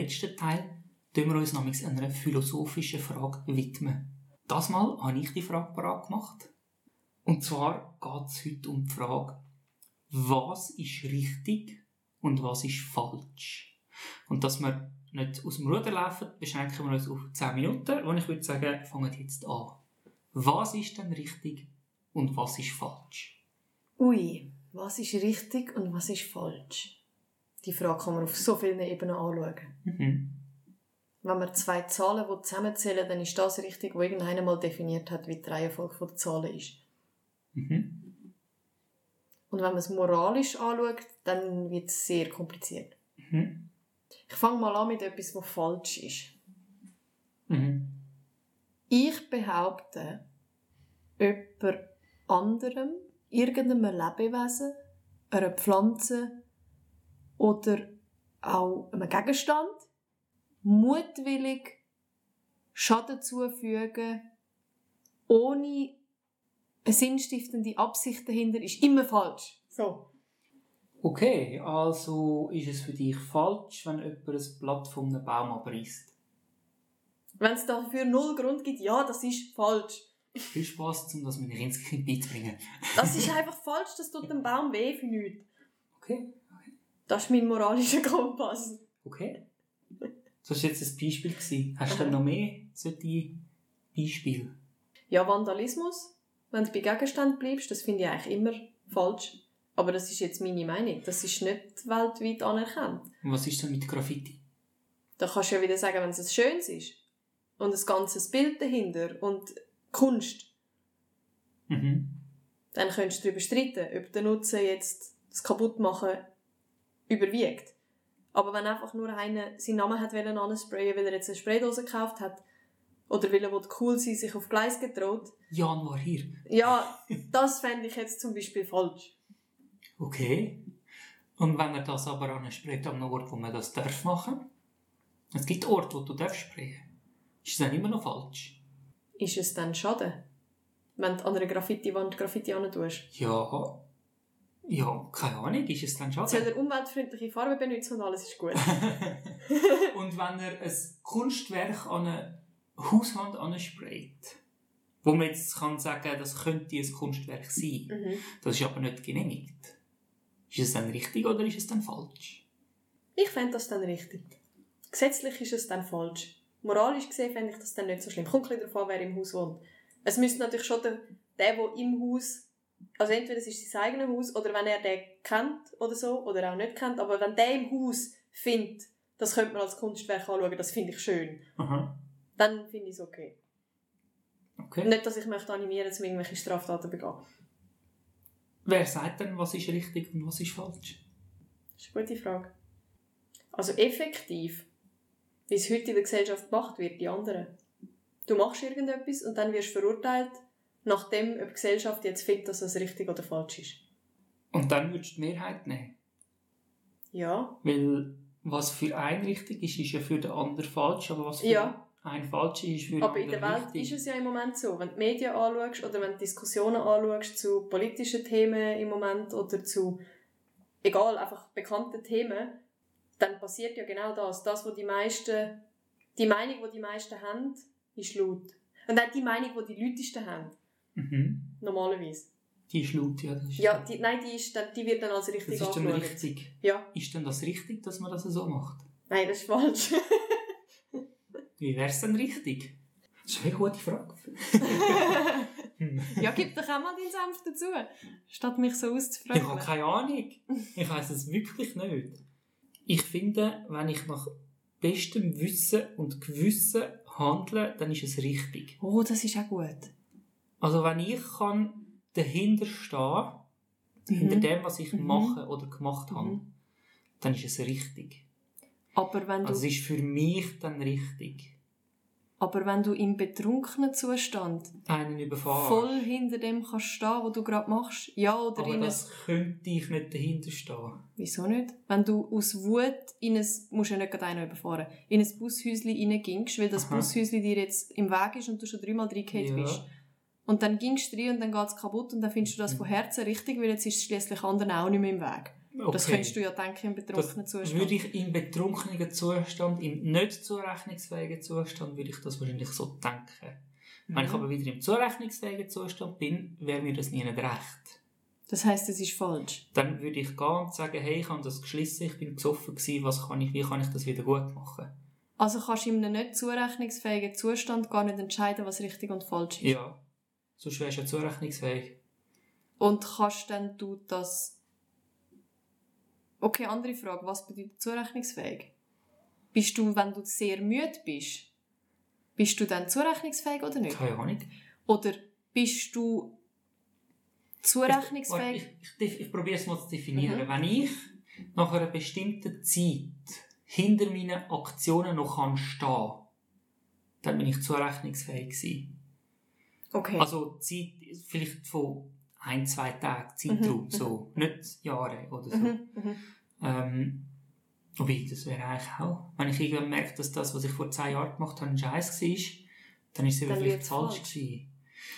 Speaker 2: Letzten Teil widmen wir uns nämlich einer philosophischen Frage widmen. Das Mal habe ich die Frage parat gemacht. Und zwar geht es heute um die Frage, was ist richtig und was ist falsch? Und dass wir nicht aus dem Ruder laufen, beschränken wir uns auf 10 Minuten, und ich würde sagen, fangen jetzt an. Was ist denn richtig und was ist falsch?
Speaker 3: Ui, was ist richtig und was ist falsch? Die Frage kann man auf so vielen Ebenen anschauen.
Speaker 2: Mhm.
Speaker 3: Wenn wir zwei Zahlen die zusammenzählen, dann ist das richtig, wo irgendeiner mal definiert hat, wie die Reihenfolge der Zahlen ist.
Speaker 2: Mhm.
Speaker 3: Und wenn man es moralisch anschaut, dann wird es sehr kompliziert.
Speaker 2: Mhm.
Speaker 3: Ich fange mal an mit etwas, was falsch ist.
Speaker 2: Mhm.
Speaker 3: Ich behaupte, jemand anderem, irgendeinem Lebewesen, einer Pflanze oder auch einem Gegenstand mutwillig Schaden zufügen, ohne eine sinnstiftende Absicht dahinter, ist immer falsch. So.
Speaker 2: Okay, also ist es für dich falsch, wenn jemand ein Blatt von einem Baum abreißt?
Speaker 3: Wenn es dafür null Grund gibt, ja, das ist falsch.
Speaker 2: Viel Spaß, um das meinen Kindern beizubringen.
Speaker 3: Das ist einfach falsch, das tut dem Baum weh für nichts.
Speaker 2: Okay,
Speaker 3: Das ist mein moralischer Kompass.
Speaker 2: okay. Das war jetzt ein Beispiel. Gewesen. Hast du denn noch mehr solche Beispiele?
Speaker 3: Ja, Vandalismus, wenn du bei Gegenständen bleibst, das finde ich eigentlich immer falsch. Aber das ist jetzt meine Meinung. Das ist nicht weltweit anerkannt.
Speaker 2: Und was ist denn mit Graffiti?
Speaker 3: Da kannst du ja wieder sagen, wenn es ein schönes ist und ein ganzes Bild dahinter und Kunst,
Speaker 2: Mhm.
Speaker 3: dann könntest du darüber streiten, ob der Nutzen jetzt das Kaputtmachen überwiegt. Aber wenn einfach nur einer seinen Namen hat ansprayen, weil er jetzt eine Spraydose gekauft hat, oder weil er cool sein sich auf Gleis getraut,
Speaker 2: Jan war hier.
Speaker 3: ja, das fände ich jetzt zum Beispiel falsch.
Speaker 2: Okay. Und wenn er das aber anspricht an einem Ort, wo man das darf machen? Es gibt Orte, wo du darfst sprayen. Ist das dann immer noch falsch?
Speaker 3: Ist es dann schade, wenn du an einer Graffiti-Wand Graffiti an tust?
Speaker 2: Ja. Ja, keine Ahnung, ist es dann
Speaker 3: Soll
Speaker 2: schade?
Speaker 3: er umweltfreundliche Farbe benutzen und alles ist gut?
Speaker 2: Und wenn er ein Kunstwerk an eine Hauswand ansprayt, wo man jetzt kann sagen, das könnte ein Kunstwerk sein,
Speaker 3: mhm.
Speaker 2: das ist aber nicht genehmigt. Ist es dann richtig oder ist es dann falsch?
Speaker 3: Ich fände das dann richtig. Gesetzlich ist es dann falsch. Moralisch gesehen fände ich das dann nicht so schlimm. Kommt ein bisschen an, wer im Haus wohnt. Es müsste natürlich schon der, der, der im Haus, also entweder es ist sein eigenes Haus, oder wenn er den kennt oder so, oder auch nicht kennt, aber wenn der im Haus findet, das könnte man als Kunstwerk anschauen, das finde ich schön,
Speaker 2: Aha.
Speaker 3: dann finde ich es okay.
Speaker 2: Okay.
Speaker 3: Nicht, dass ich möchte animieren, um irgendwelche Straftaten begehen.
Speaker 2: Wer sagt denn, was ist richtig und was ist falsch?
Speaker 3: Das ist eine gute Frage. Also effektiv, wie es heute in der Gesellschaft gemacht wird, die anderen. Du machst irgendetwas und dann wirst du verurteilt, nachdem ob die Gesellschaft jetzt findet, dass das richtig oder falsch ist.
Speaker 2: Und dann würdest du die Mehrheit nehmen.
Speaker 3: Ja.
Speaker 2: Weil was für einen richtig ist, ist ja für den anderen falsch, aber was für
Speaker 3: Ja.
Speaker 2: einen falsch ist, ist für den
Speaker 3: Aber in der
Speaker 2: anderen
Speaker 3: Welt
Speaker 2: richtig.
Speaker 3: ist es ja im Moment so. Wenn du die Medien anschaust oder wenn du Diskussionen anschaust zu politischen Themen im Moment oder zu, egal, einfach bekannten Themen, dann passiert ja genau das. Das, was die meisten, die Meinung, die die meisten haben, ist laut. Und auch die Meinung, die die Leutesten haben,
Speaker 2: Mhm.
Speaker 3: normalerweise.
Speaker 2: Die ist laut, ja. Das ist
Speaker 3: Ja, die, nein, die, ist dann, die wird dann als
Speaker 2: das
Speaker 3: richtig
Speaker 2: ist dann
Speaker 3: angeschaut.
Speaker 2: richtig.
Speaker 3: Ja.
Speaker 2: Ist denn das richtig, dass man das so macht?
Speaker 3: Nein, das ist falsch.
Speaker 2: Wie wäre es denn richtig? Das ist eine gute Frage.
Speaker 3: Ja, gib doch auch mal deinen Senf dazu, statt mich so
Speaker 2: Ich habe
Speaker 3: auszufragen.
Speaker 2: keine Ahnung. Ich weiß es wirklich nicht. Ich finde, wenn ich nach bestem Wissen und Gewissen handle, dann ist es richtig.
Speaker 3: Oh, das ist auch gut.
Speaker 2: Also wenn ich kann dahinter stehen, hinter
Speaker 3: Mhm.
Speaker 2: dem, was ich
Speaker 3: Mhm.
Speaker 2: mache oder gemacht habe,
Speaker 3: Mhm.
Speaker 2: dann ist es richtig.
Speaker 3: Aber wenn du
Speaker 2: Also es ist für mich dann richtig.
Speaker 3: Aber wenn du im betrunkenen Zustand
Speaker 2: Einen überfahren.
Speaker 3: voll hinter dem kannst stehen, was du gerade machst, ja oder
Speaker 2: Aber
Speaker 3: in
Speaker 2: das könnte ich nicht dahinter stehen.
Speaker 3: Wieso nicht? Wenn du aus Wut in ein... musst ja nicht gerade einen überfahren, in ein Bushäuschen reingingst, weil das
Speaker 2: Aha.
Speaker 3: Bushäuschen dir jetzt im Weg ist und du schon dreimal reingefallen bist. Und dann gingst du rein und dann geht es kaputt und dann findest du das von Herzen richtig, weil jetzt ist es schliesslich anderen auch nicht mehr im Weg. Das
Speaker 2: Okay.
Speaker 3: könntest du ja denken im betrunkenen
Speaker 2: Das
Speaker 3: Zustand.
Speaker 2: würde ich im betrunkenen Zustand, im nicht zurechnungsfähigen Zustand, würde ich das wahrscheinlich so denken. Wenn ich
Speaker 3: Mhm.
Speaker 2: aber wieder im zurechnungsfähigen Zustand bin, wäre mir das nie nicht recht.
Speaker 3: Das heisst, es ist falsch.
Speaker 2: Dann würde ich gehen und sagen, hey, ich habe das geschlissen, ich bin besoffen gewesen, was kann ich, wie kann ich das wieder gut machen?
Speaker 3: Also kannst du in einem nicht zurechnungsfähigen Zustand gar nicht entscheiden, was richtig und falsch ist.
Speaker 2: Ja. Sonst wärst du ja zurechnungsfähig.
Speaker 3: Und kannst dann du das... Okay, andere Frage. Was bedeutet zurechnungsfähig? Bist du, wenn du sehr müde bist, bist du dann zurechnungsfähig oder nicht?
Speaker 2: Keine Ahnung.
Speaker 3: Oder bist du zurechnungsfähig?
Speaker 2: Ich, ich, ich, ich probiere es mal zu definieren.
Speaker 3: Mhm.
Speaker 2: Wenn ich nach einer bestimmten Zeit hinter meinen Aktionen noch kann stehen dann bin ich zurechnungsfähig gewesen.
Speaker 3: Okay.
Speaker 2: Also Zeit, vielleicht von ein, zwei Tagen Zeitraum,
Speaker 3: Mhm,
Speaker 2: so. Nicht Jahre oder so.
Speaker 3: mhm, mhm.
Speaker 2: Ähm, wobei, das wäre eigentlich auch, wenn ich irgendwann merke, dass das, was ich vor zehn Jahren gemacht habe, ein Scheiß war, dann ist es eben vielleicht falsch gewesen.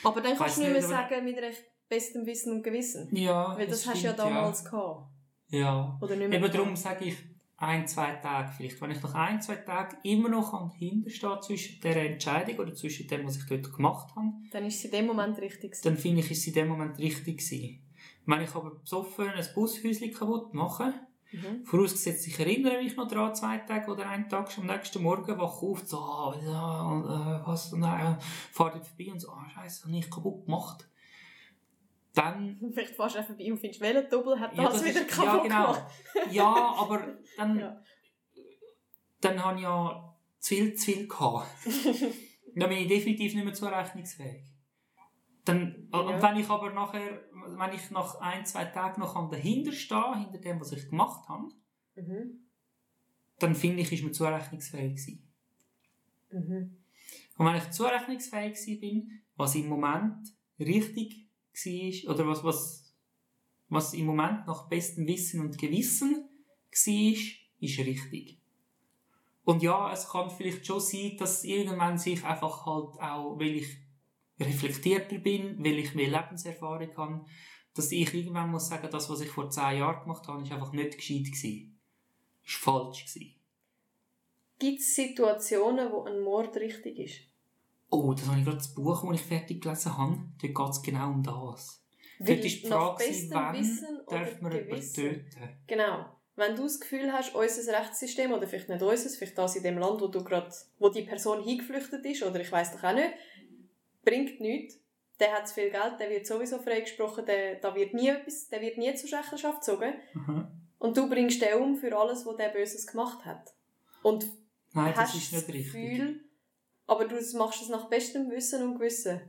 Speaker 3: Aber dann kannst du nicht mehr sagen, mit recht bestem Wissen und Gewissen.
Speaker 2: Ja,
Speaker 3: Weil das, hast du ja damals gehabt.
Speaker 2: Ja.
Speaker 3: Oder nicht mehr
Speaker 2: Eben darum sage ich ein, zwei Tage vielleicht. Wenn ich nach ein, zwei Tagen immer noch am hinterstehe zwischen der Entscheidung oder zwischen dem, was ich dort gemacht habe,
Speaker 3: Dann ist es in dem Moment richtig. gewesen.
Speaker 2: dann finde ich, ist es in dem Moment richtig gewesen. Wenn ich aber besoffen ein Bushäuschen kaputt mache,
Speaker 3: Mhm.
Speaker 2: vorausgesetzt, ich erinnere mich noch daran, zwei Tage oder einen Tag am nächsten Morgen, wache auf, so, ah, was, dann äh, fahre dort vorbei und so, ah, scheiße, habe ich kaputt gemacht. Dann
Speaker 3: Vielleicht fährst du einfach vorbei und findest, welcher Double hat
Speaker 2: Ja,
Speaker 3: das,
Speaker 2: das
Speaker 3: wieder
Speaker 2: ist-
Speaker 3: kaputt
Speaker 2: ja, genau.
Speaker 3: gemacht.
Speaker 2: Ja, aber dann,
Speaker 3: Ja.
Speaker 2: dann habe ich ja zu viel, zu viel gehabt. dann bin ich definitiv nicht mehr zurechnungsfähig. Dann,
Speaker 3: Ja.
Speaker 2: Und wenn ich aber nachher, wenn ich nach ein, zwei Tagen noch dahinter stehe, hinter dem, was ich gemacht habe,
Speaker 3: Mhm.
Speaker 2: dann finde ich, ist mir zurechnungsfähig gewesen.
Speaker 3: Mhm.
Speaker 2: Und wenn ich zurechnungsfähig bin, was im Moment richtig war, oder was, was, was im Moment nach bestem Wissen und Gewissen war, ist richtig. Und ja, es kann vielleicht schon sein, dass irgendwann sich einfach halt auch, weil ich reflektierter bin, weil ich mehr Lebenserfahrung habe, dass ich irgendwann muss sagen, das, was ich vor zehn Jahren gemacht habe, ist einfach nicht gescheit gewesen. Ist falsch gewesen.
Speaker 3: Gibt es Situationen, wo ein Mord richtig ist?
Speaker 2: Oh, das habe ich gerade das Buch, das ich fertig gelesen habe. Dort geht es genau um das.
Speaker 3: Weil
Speaker 2: Dort ist die Frage, wann
Speaker 3: Wissen
Speaker 2: darf man
Speaker 3: oder
Speaker 2: jemanden
Speaker 3: Gewissen.
Speaker 2: töten?
Speaker 3: Genau. Wenn du das Gefühl hast, unser Rechtssystem, oder vielleicht nicht unseres, vielleicht das in dem Land, wo, du grad, wo die Person hingeflüchtet ist, oder ich weiß doch auch nicht, bringt nichts. Der hat zu viel Geld, der wird sowieso freigesprochen, der, da wird nie etwas, der wird nie zur Rechenschaft gezogen.
Speaker 2: Mhm.
Speaker 3: Und du bringst den um für alles, was der Böses gemacht hat. Und
Speaker 2: Nein, das
Speaker 3: hast
Speaker 2: ist nicht
Speaker 3: das
Speaker 2: richtig.
Speaker 3: Aber du machst es nach bestem Wissen und Gewissen.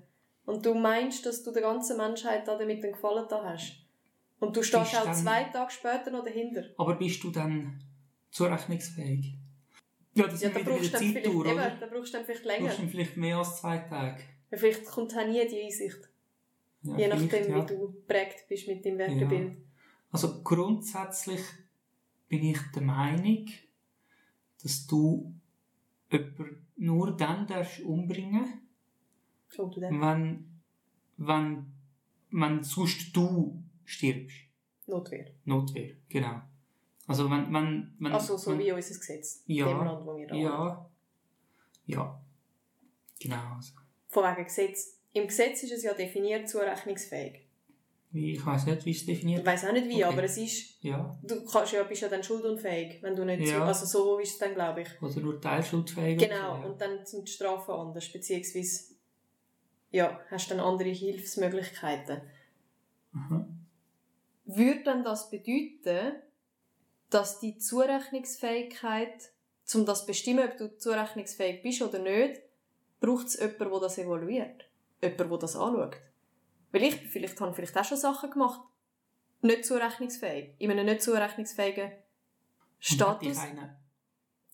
Speaker 3: Und du meinst, dass du der ganzen Menschheit da damit einen Gefallen da hast. Und du stehst
Speaker 2: Bist
Speaker 3: auch zwei Tage später noch dahinter.
Speaker 2: Aber bist du dann zurechnungsfähig? Ja, das
Speaker 3: Ja,
Speaker 2: ist
Speaker 3: da
Speaker 2: wieder
Speaker 3: brauchst du vielleicht,
Speaker 2: Zeitdauer,
Speaker 3: eben,
Speaker 2: oder?
Speaker 3: da brauchst du dann vielleicht
Speaker 2: Du
Speaker 3: länger.
Speaker 2: brauchst dann vielleicht mehr als zwei Tage.
Speaker 3: Ja, Vielleicht kommt auch nie die Einsicht.
Speaker 2: Ja,
Speaker 3: je nachdem,
Speaker 2: ja.
Speaker 3: wie du geprägt bist mit deinem Wertebild.
Speaker 2: Also grundsätzlich bin ich der Meinung, dass du jemanden nur dann darfst umbringen
Speaker 3: du den.
Speaker 2: wenn, wenn, wenn sonst du stirbst.
Speaker 3: Notwehr.
Speaker 2: Notwehr, genau. Also wenn, wenn, wenn,
Speaker 3: Also so
Speaker 2: wenn,
Speaker 3: wie unser Gesetz.
Speaker 2: Ja.
Speaker 3: Dem Land, wo wir da.
Speaker 2: Ja. Ja. Genau. Also,
Speaker 3: Von wegen Gesetz. Im Gesetz ist es ja definiert zurechnungsfähig.
Speaker 2: Ich weiß nicht, wie es
Speaker 3: Ich
Speaker 2: definiert
Speaker 3: weiß auch nicht wie,
Speaker 2: Okay.
Speaker 3: aber es ist,
Speaker 2: Ja.
Speaker 3: du kannst ja, bist ja dann schuldunfähig, wenn du nicht
Speaker 2: Ja.
Speaker 3: also so ist es dann, glaube ich.
Speaker 2: Oder nur teilschuldfähig.
Speaker 3: Genau,
Speaker 2: oder so,
Speaker 3: und dann sind die Strafen anders, beziehungsweise ja, hast dann andere Hilfsmöglichkeiten.
Speaker 2: ja. Mhm.
Speaker 3: Würde dann das bedeuten, dass die Zurechnungsfähigkeit, um das zu bestimmen, ob du zurechnungsfähig bist oder nicht, braucht es jemanden, der das evaluiert? Jemanden, der das anschaut? Weil ich vielleicht, habe vielleicht auch schon Sachen gemacht, nicht zurechnungsfähig, in einem nicht zurechnungsfähigen Status.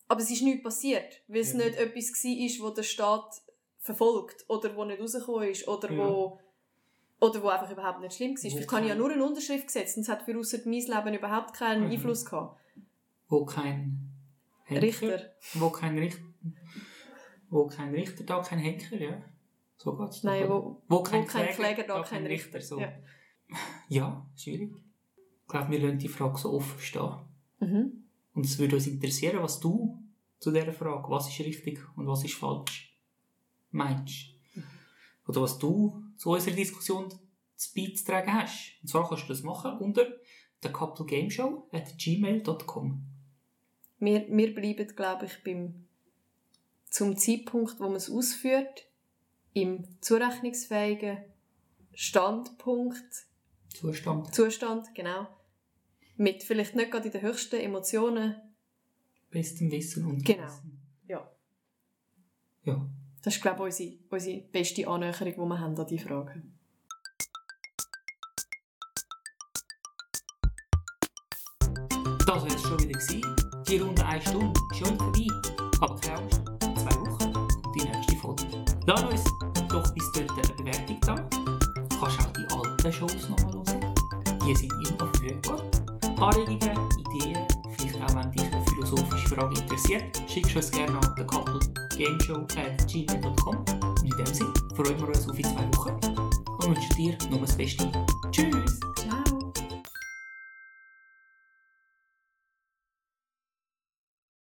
Speaker 3: Aber es ist nichts passiert, weil es
Speaker 2: Ja.
Speaker 3: nicht etwas war, wo der Staat verfolgt oder wo nicht rausgekommen ist oder
Speaker 2: Ja.
Speaker 3: wo oder wo einfach überhaupt nicht schlimm war.
Speaker 2: Wo
Speaker 3: Vielleicht habe ich ja nur eine Unterschrift gesetzt und es hat für ausser mein Leben überhaupt keinen
Speaker 2: Mhm.
Speaker 3: Einfluss gehabt.
Speaker 2: wo kein Henker,
Speaker 3: Richter.
Speaker 2: Wo kein Richter, wo kein Richter, da kein Henker, ja. So geht's.
Speaker 3: Nein, wo,
Speaker 2: wo kein,
Speaker 3: wo kein
Speaker 2: Kläger,
Speaker 3: Kläger, da kein
Speaker 2: kein
Speaker 3: Richter.
Speaker 2: Richter. So.
Speaker 3: Ja.
Speaker 2: Ja. schwierig. Ich glaube, wir lassen die Frage so offen stehen.
Speaker 3: mhm.
Speaker 2: Und es würde uns interessieren, was du zu dieser Frage, was ist richtig und was ist falsch, meinst. oder was du zu unserer Diskussion zu beizutragen hast. Und zwar kannst du das machen unter thecouplegameshow at gmail.com.
Speaker 3: Wir, wir bleiben, glaube ich, beim, zum Zeitpunkt, wo man es ausführt, im zurechnungsfähigen Standpunkt,
Speaker 2: Zustand.
Speaker 3: Zustand, genau. Mit vielleicht nicht gerade in den höchsten Emotionen.
Speaker 2: Bestem Wissen und
Speaker 3: Genau.
Speaker 2: Gewissen.
Speaker 3: Ja.
Speaker 2: Ja.
Speaker 3: Das ist, glaube ich, unsere, unsere beste Annäherung, die wir haben an diese Frage.
Speaker 2: Das war es schon wieder. Gewesen. Die Runde 1 Stunde ist schon vorbei. Aber keine Angst, in zwei Wochen die nächste Folge. Lass uns doch bis dort Bewertung da. Du kannst auch die alten Shows nochmal hören. Die sind immer verfügbar. Anregungen, Ideen, vielleicht auch wenn dich eine philosophische Frage interessiert, schickst du uns gerne an thecouplegameshow.gmail.com Und in dem Sinne freuen wir uns auf in zwei Wochen und wünschen dir nur das Beste. Tschüss!